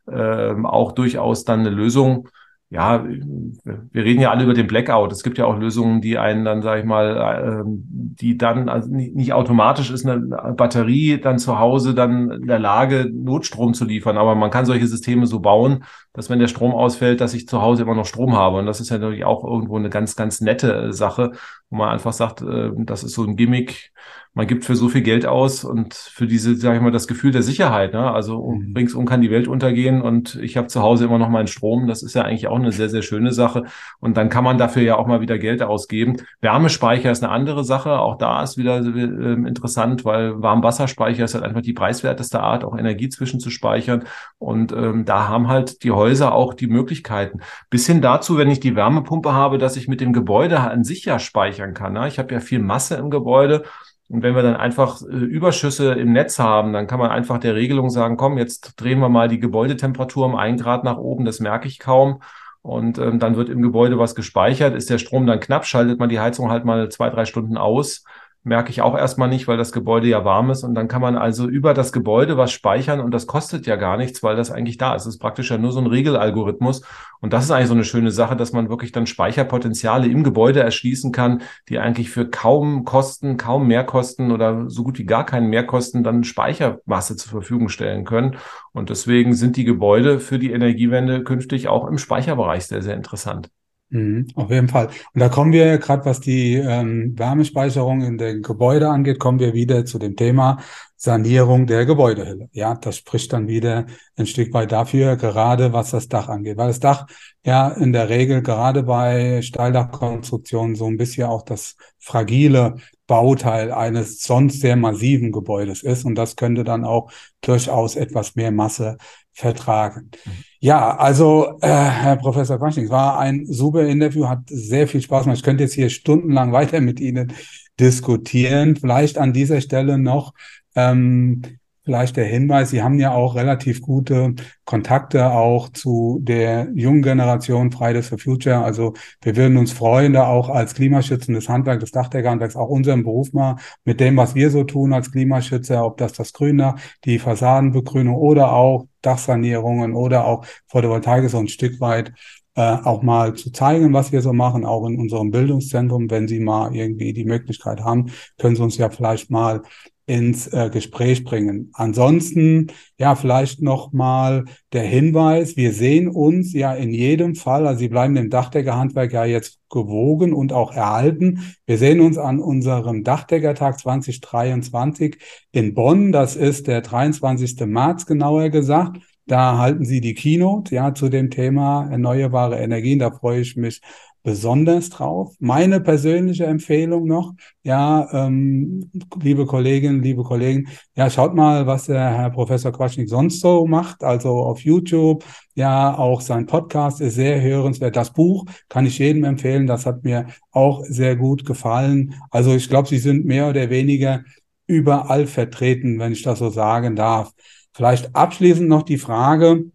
ähm, auch durchaus dann eine Lösung, ja, wir reden ja alle über den Blackout. Es gibt ja auch Lösungen, die einen dann, sage ich mal, ähm, die dann also nicht automatisch ist eine Batterie dann zu Hause dann in der Lage, Notstrom zu liefern. Aber man kann solche Systeme so bauen, dass wenn der Strom ausfällt, dass ich zu Hause immer noch Strom habe. Und das ist ja natürlich auch irgendwo eine ganz, ganz nette Sache, wo man einfach sagt, äh, das ist so ein Gimmick, man gibt für so viel Geld aus und für diese, sage ich mal, das Gefühl der Sicherheit. Ne? Also um, mhm. ringsum kann die Welt untergehen und ich habe zu Hause immer noch meinen Strom. Das ist ja eigentlich auch eine sehr, sehr schöne Sache. Und dann kann man dafür ja auch mal wieder Geld ausgeben. Wärmespeicher ist eine andere Sache. Auch da ist wieder äh, interessant, weil Warmwasserspeicher ist halt einfach die preiswerteste Art, auch Energie zwischenzuspeichern. Und ähm, da haben halt die Häuser auch die Möglichkeiten. Bis hin dazu, wenn ich die Wärmepumpe habe, dass ich mit dem Gebäude an sich ja speichern kann. Ne? Ich habe ja viel Masse im Gebäude und wenn wir dann einfach äh, Überschüsse im Netz haben, dann kann man einfach der Regelung sagen, komm, jetzt drehen wir mal die Gebäudetemperatur um ein Grad nach oben, das merke ich kaum. Und ähm, dann wird im Gebäude was gespeichert. Ist der Strom dann knapp, schaltet man die Heizung halt mal zwei, drei Stunden aus merke ich auch erstmal nicht, weil das Gebäude ja warm ist. Und dann kann man also über das Gebäude was speichern und das kostet ja gar nichts, weil das eigentlich da ist. Es ist praktisch ja nur so ein Regelalgorithmus. Und das ist eigentlich so eine schöne Sache, dass man wirklich dann Speicherpotenziale im Gebäude erschließen kann, die eigentlich für kaum Kosten, kaum Mehrkosten oder so gut wie gar keinen Mehrkosten dann Speichermasse zur Verfügung stellen können. Und deswegen sind die Gebäude für die Energiewende künftig auch im Speicherbereich sehr, sehr interessant. Mhm, auf jeden Fall. Und da kommen wir, gerade was die ähm, Wärmespeicherung in den Gebäude angeht, kommen wir wieder zu dem Thema Sanierung der Gebäudehülle. Ja, das spricht dann wieder ein Stück weit dafür, gerade was das Dach angeht. Weil das Dach ja in der Regel gerade bei Steildachkonstruktionen so ein bisschen auch das fragile Bauteil eines sonst sehr massiven Gebäudes ist. Und das könnte dann auch durchaus etwas mehr Masse vertragen. Mhm. Ja, also äh, Herr Professor Quaschning, es war ein super Interview, hat sehr viel Spaß gemacht. Ich könnte jetzt hier stundenlang weiter mit Ihnen diskutieren. Vielleicht an dieser Stelle noch ähm, vielleicht der Hinweis, Sie haben ja auch relativ gute Kontakte auch zu der jungen Generation Fridays for Future. Also wir würden uns freuen, da auch als klimaschützendes Handwerk des Dachdeckerhandwerks auch unseren Beruf mal mit dem, was wir so tun als Klimaschützer, ob das das Grüner, die Fassadenbegrünung oder auch Dachsanierungen oder auch Photovoltaik so ein Stück weit äh, auch mal zu zeigen, was wir so machen, auch in unserem Bildungszentrum. Wenn Sie mal irgendwie die Möglichkeit haben, können Sie uns ja vielleicht mal ins äh, Gespräch bringen. Ansonsten, ja, vielleicht noch mal der Hinweis, wir sehen uns ja in jedem Fall, also Sie bleiben dem Dachdeckerhandwerk ja jetzt gewogen und auch erhalten. Wir sehen uns an unserem Dachdeckertag 2023 in Bonn. Das ist der 23. März genauer gesagt. Da halten Sie die Keynote, ja, zu dem Thema erneuerbare Energien. Da freue ich mich besonders drauf. Meine persönliche Empfehlung noch, ja, ähm, liebe Kolleginnen, liebe Kollegen, ja, schaut mal, was der Herr Professor Quaschnik sonst so macht, also auf YouTube, ja, auch sein Podcast ist sehr hörenswert. Das Buch kann ich jedem empfehlen, das hat mir auch sehr gut gefallen. Also ich glaube, Sie sind mehr oder weniger überall vertreten, wenn ich das so sagen darf. Vielleicht abschließend noch die Frage,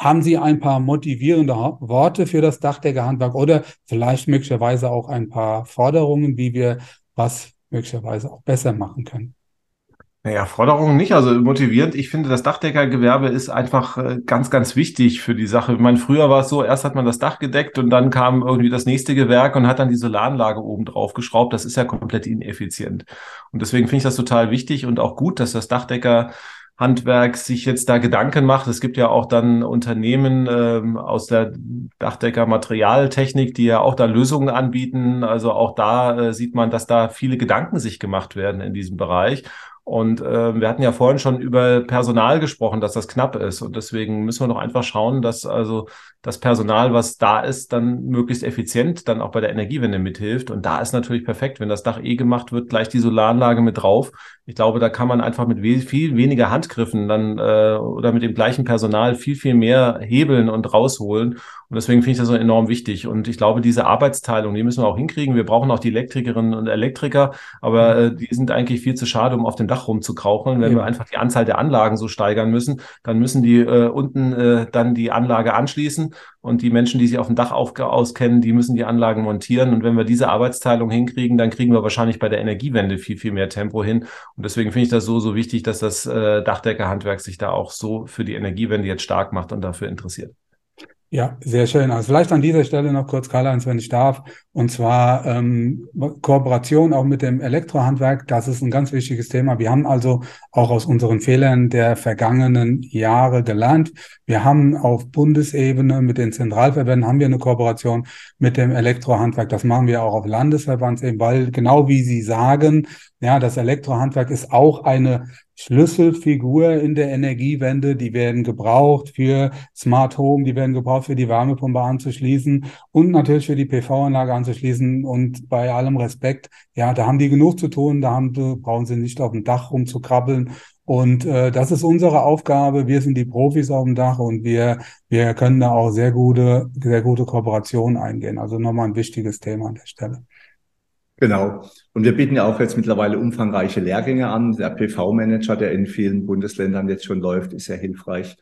haben Sie ein paar motivierende Worte für das Dachdeckerhandwerk oder vielleicht möglicherweise auch ein paar Forderungen, wie wir was möglicherweise auch besser machen können? Naja, Forderungen nicht, also motivierend. Ich finde, das Dachdeckergewerbe ist einfach äh, ganz, ganz wichtig für die Sache. Ich meine, früher war es so, erst hat man das Dach gedeckt und dann kam irgendwie das nächste Gewerk und hat dann die Solaranlage oben drauf geschraubt. Das ist ja komplett ineffizient. Und deswegen finde ich das total wichtig und auch gut, dass das Dachdecker Handwerk sich jetzt da Gedanken macht. Es gibt ja auch dann Unternehmen ähm, aus der Dachdecker Materialtechnik, die ja auch da Lösungen anbieten. Also auch da äh, sieht man, dass da viele Gedanken sich gemacht werden in diesem Bereich. Und äh, wir hatten ja vorhin schon über Personal gesprochen, dass das knapp ist. Und deswegen müssen wir doch einfach schauen, dass also das Personal, was da ist, dann möglichst effizient dann auch bei der Energiewende mithilft. Und da ist natürlich perfekt, wenn das Dach eh gemacht wird, gleich die Solaranlage mit drauf. Ich glaube, da kann man einfach mit viel weniger Handgriffen dann äh, oder mit dem gleichen Personal viel, viel mehr hebeln und rausholen. Und deswegen finde ich das so enorm wichtig. Und ich glaube, diese Arbeitsteilung, die müssen wir auch hinkriegen. Wir brauchen auch die Elektrikerinnen und Elektriker, aber äh, die sind eigentlich viel zu schade, um auf dem Dach rumzukraucheln. Wenn ja. wir einfach die Anzahl der Anlagen so steigern müssen, dann müssen die äh, unten äh, dann die Anlage anschließen und die Menschen, die sich auf dem Dach auf, auskennen, die müssen die Anlagen montieren. Und wenn wir diese Arbeitsteilung hinkriegen, dann kriegen wir wahrscheinlich bei der Energiewende viel, viel mehr Tempo hin. Und deswegen finde ich das so, so wichtig, dass das äh, Dachdeckerhandwerk sich da auch so für die Energiewende jetzt stark macht und dafür interessiert. Ja, sehr schön. Also vielleicht an dieser Stelle noch kurz, Karl-Heinz, wenn ich darf. Und zwar ähm, Kooperation auch mit dem Elektrohandwerk. Das ist ein ganz wichtiges Thema. Wir haben also auch aus unseren Fehlern der vergangenen Jahre gelernt. Wir haben auf Bundesebene mit den Zentralverbänden haben wir eine Kooperation mit dem Elektrohandwerk. Das machen wir auch auf Landesverbandsebene, weil genau wie Sie sagen, ja, das Elektrohandwerk ist auch eine Schlüsselfigur in der Energiewende. Die werden gebraucht für Smart Home, die werden gebraucht für die Wärmepumpe anzuschließen und natürlich für die PV-Anlage anzuschließen. Und bei allem Respekt, ja, da haben die genug zu tun. Da haben, brauchen sie nicht auf dem Dach rumzukrabbeln. Und äh, das ist unsere Aufgabe. Wir sind die Profis auf dem Dach und wir, wir können da auch sehr gute, sehr gute Kooperationen eingehen. Also nochmal ein wichtiges Thema an der Stelle. Genau. Und wir bieten ja auch jetzt mittlerweile umfangreiche Lehrgänge an. Der PV-Manager, der in vielen Bundesländern jetzt schon läuft, ist sehr hilfreich.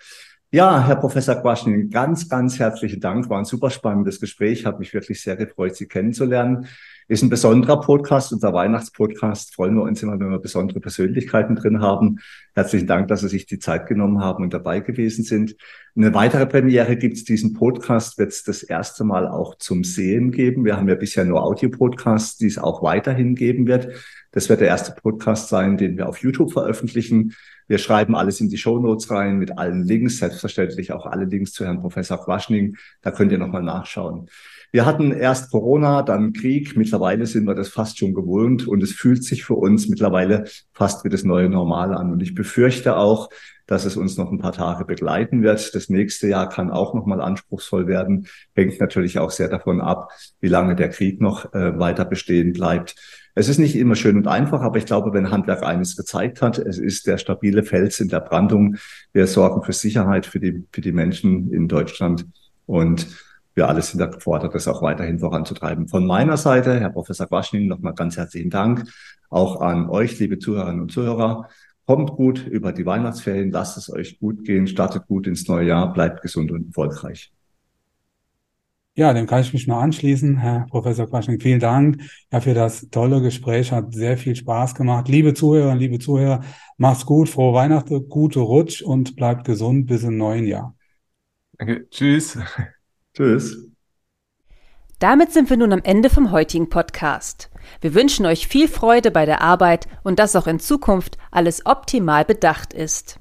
Ja, Herr Professor Quaschning, ganz, ganz herzlichen Dank. War ein super spannendes Gespräch. Hat mich wirklich sehr gefreut, Sie kennenzulernen. Ist ein besonderer Podcast, unser Weihnachtspodcast. Freuen wir uns immer, wenn wir besondere Persönlichkeiten drin haben. Herzlichen Dank, dass Sie sich die Zeit genommen haben und dabei gewesen sind. Eine weitere Premiere gibt es diesen Podcast, wird es das erste Mal auch zum Sehen geben. Wir haben ja bisher nur Audio-Podcasts, die es auch weiterhin geben wird. Das wird der erste Podcast sein, den wir auf YouTube veröffentlichen. Wir schreiben alles in die Show Notes rein mit allen Links, selbstverständlich auch alle Links zu Herrn Professor Quaschning. Da könnt ihr nochmal nachschauen. Wir hatten erst Corona, dann Krieg. Mittlerweile sind wir das fast schon gewohnt und es fühlt sich für uns mittlerweile fast wie das neue Normal an. Und ich befürchte auch, dass es uns noch ein paar Tage begleiten wird. Das nächste Jahr kann auch noch mal anspruchsvoll werden. Hängt natürlich auch sehr davon ab, wie lange der Krieg noch äh, weiter bestehen bleibt. Es ist nicht immer schön und einfach, aber ich glaube, wenn Handwerk eines gezeigt hat, es ist der stabile Fels in der Brandung. Wir sorgen für Sicherheit für die, für die Menschen in Deutschland und wir alle sind da gefordert, das auch weiterhin voranzutreiben. Von meiner Seite, Herr Professor Quaschning, nochmal ganz herzlichen Dank. Auch an euch, liebe Zuhörerinnen und Zuhörer. Kommt gut über die Weihnachtsferien, lasst es euch gut gehen, startet gut ins neue Jahr, bleibt gesund und erfolgreich. Ja, dem kann ich mich nur anschließen, Herr Professor Quaschning. Vielen Dank ja, für das tolle Gespräch, hat sehr viel Spaß gemacht. Liebe Zuhörerinnen, liebe Zuhörer, macht's gut, frohe Weihnachten, gute Rutsch und bleibt gesund bis im neuen Jahr. Danke, tschüss. Tschüss. Damit sind wir nun am Ende vom heutigen Podcast. Wir wünschen euch viel Freude bei der Arbeit und dass auch in Zukunft alles optimal bedacht ist.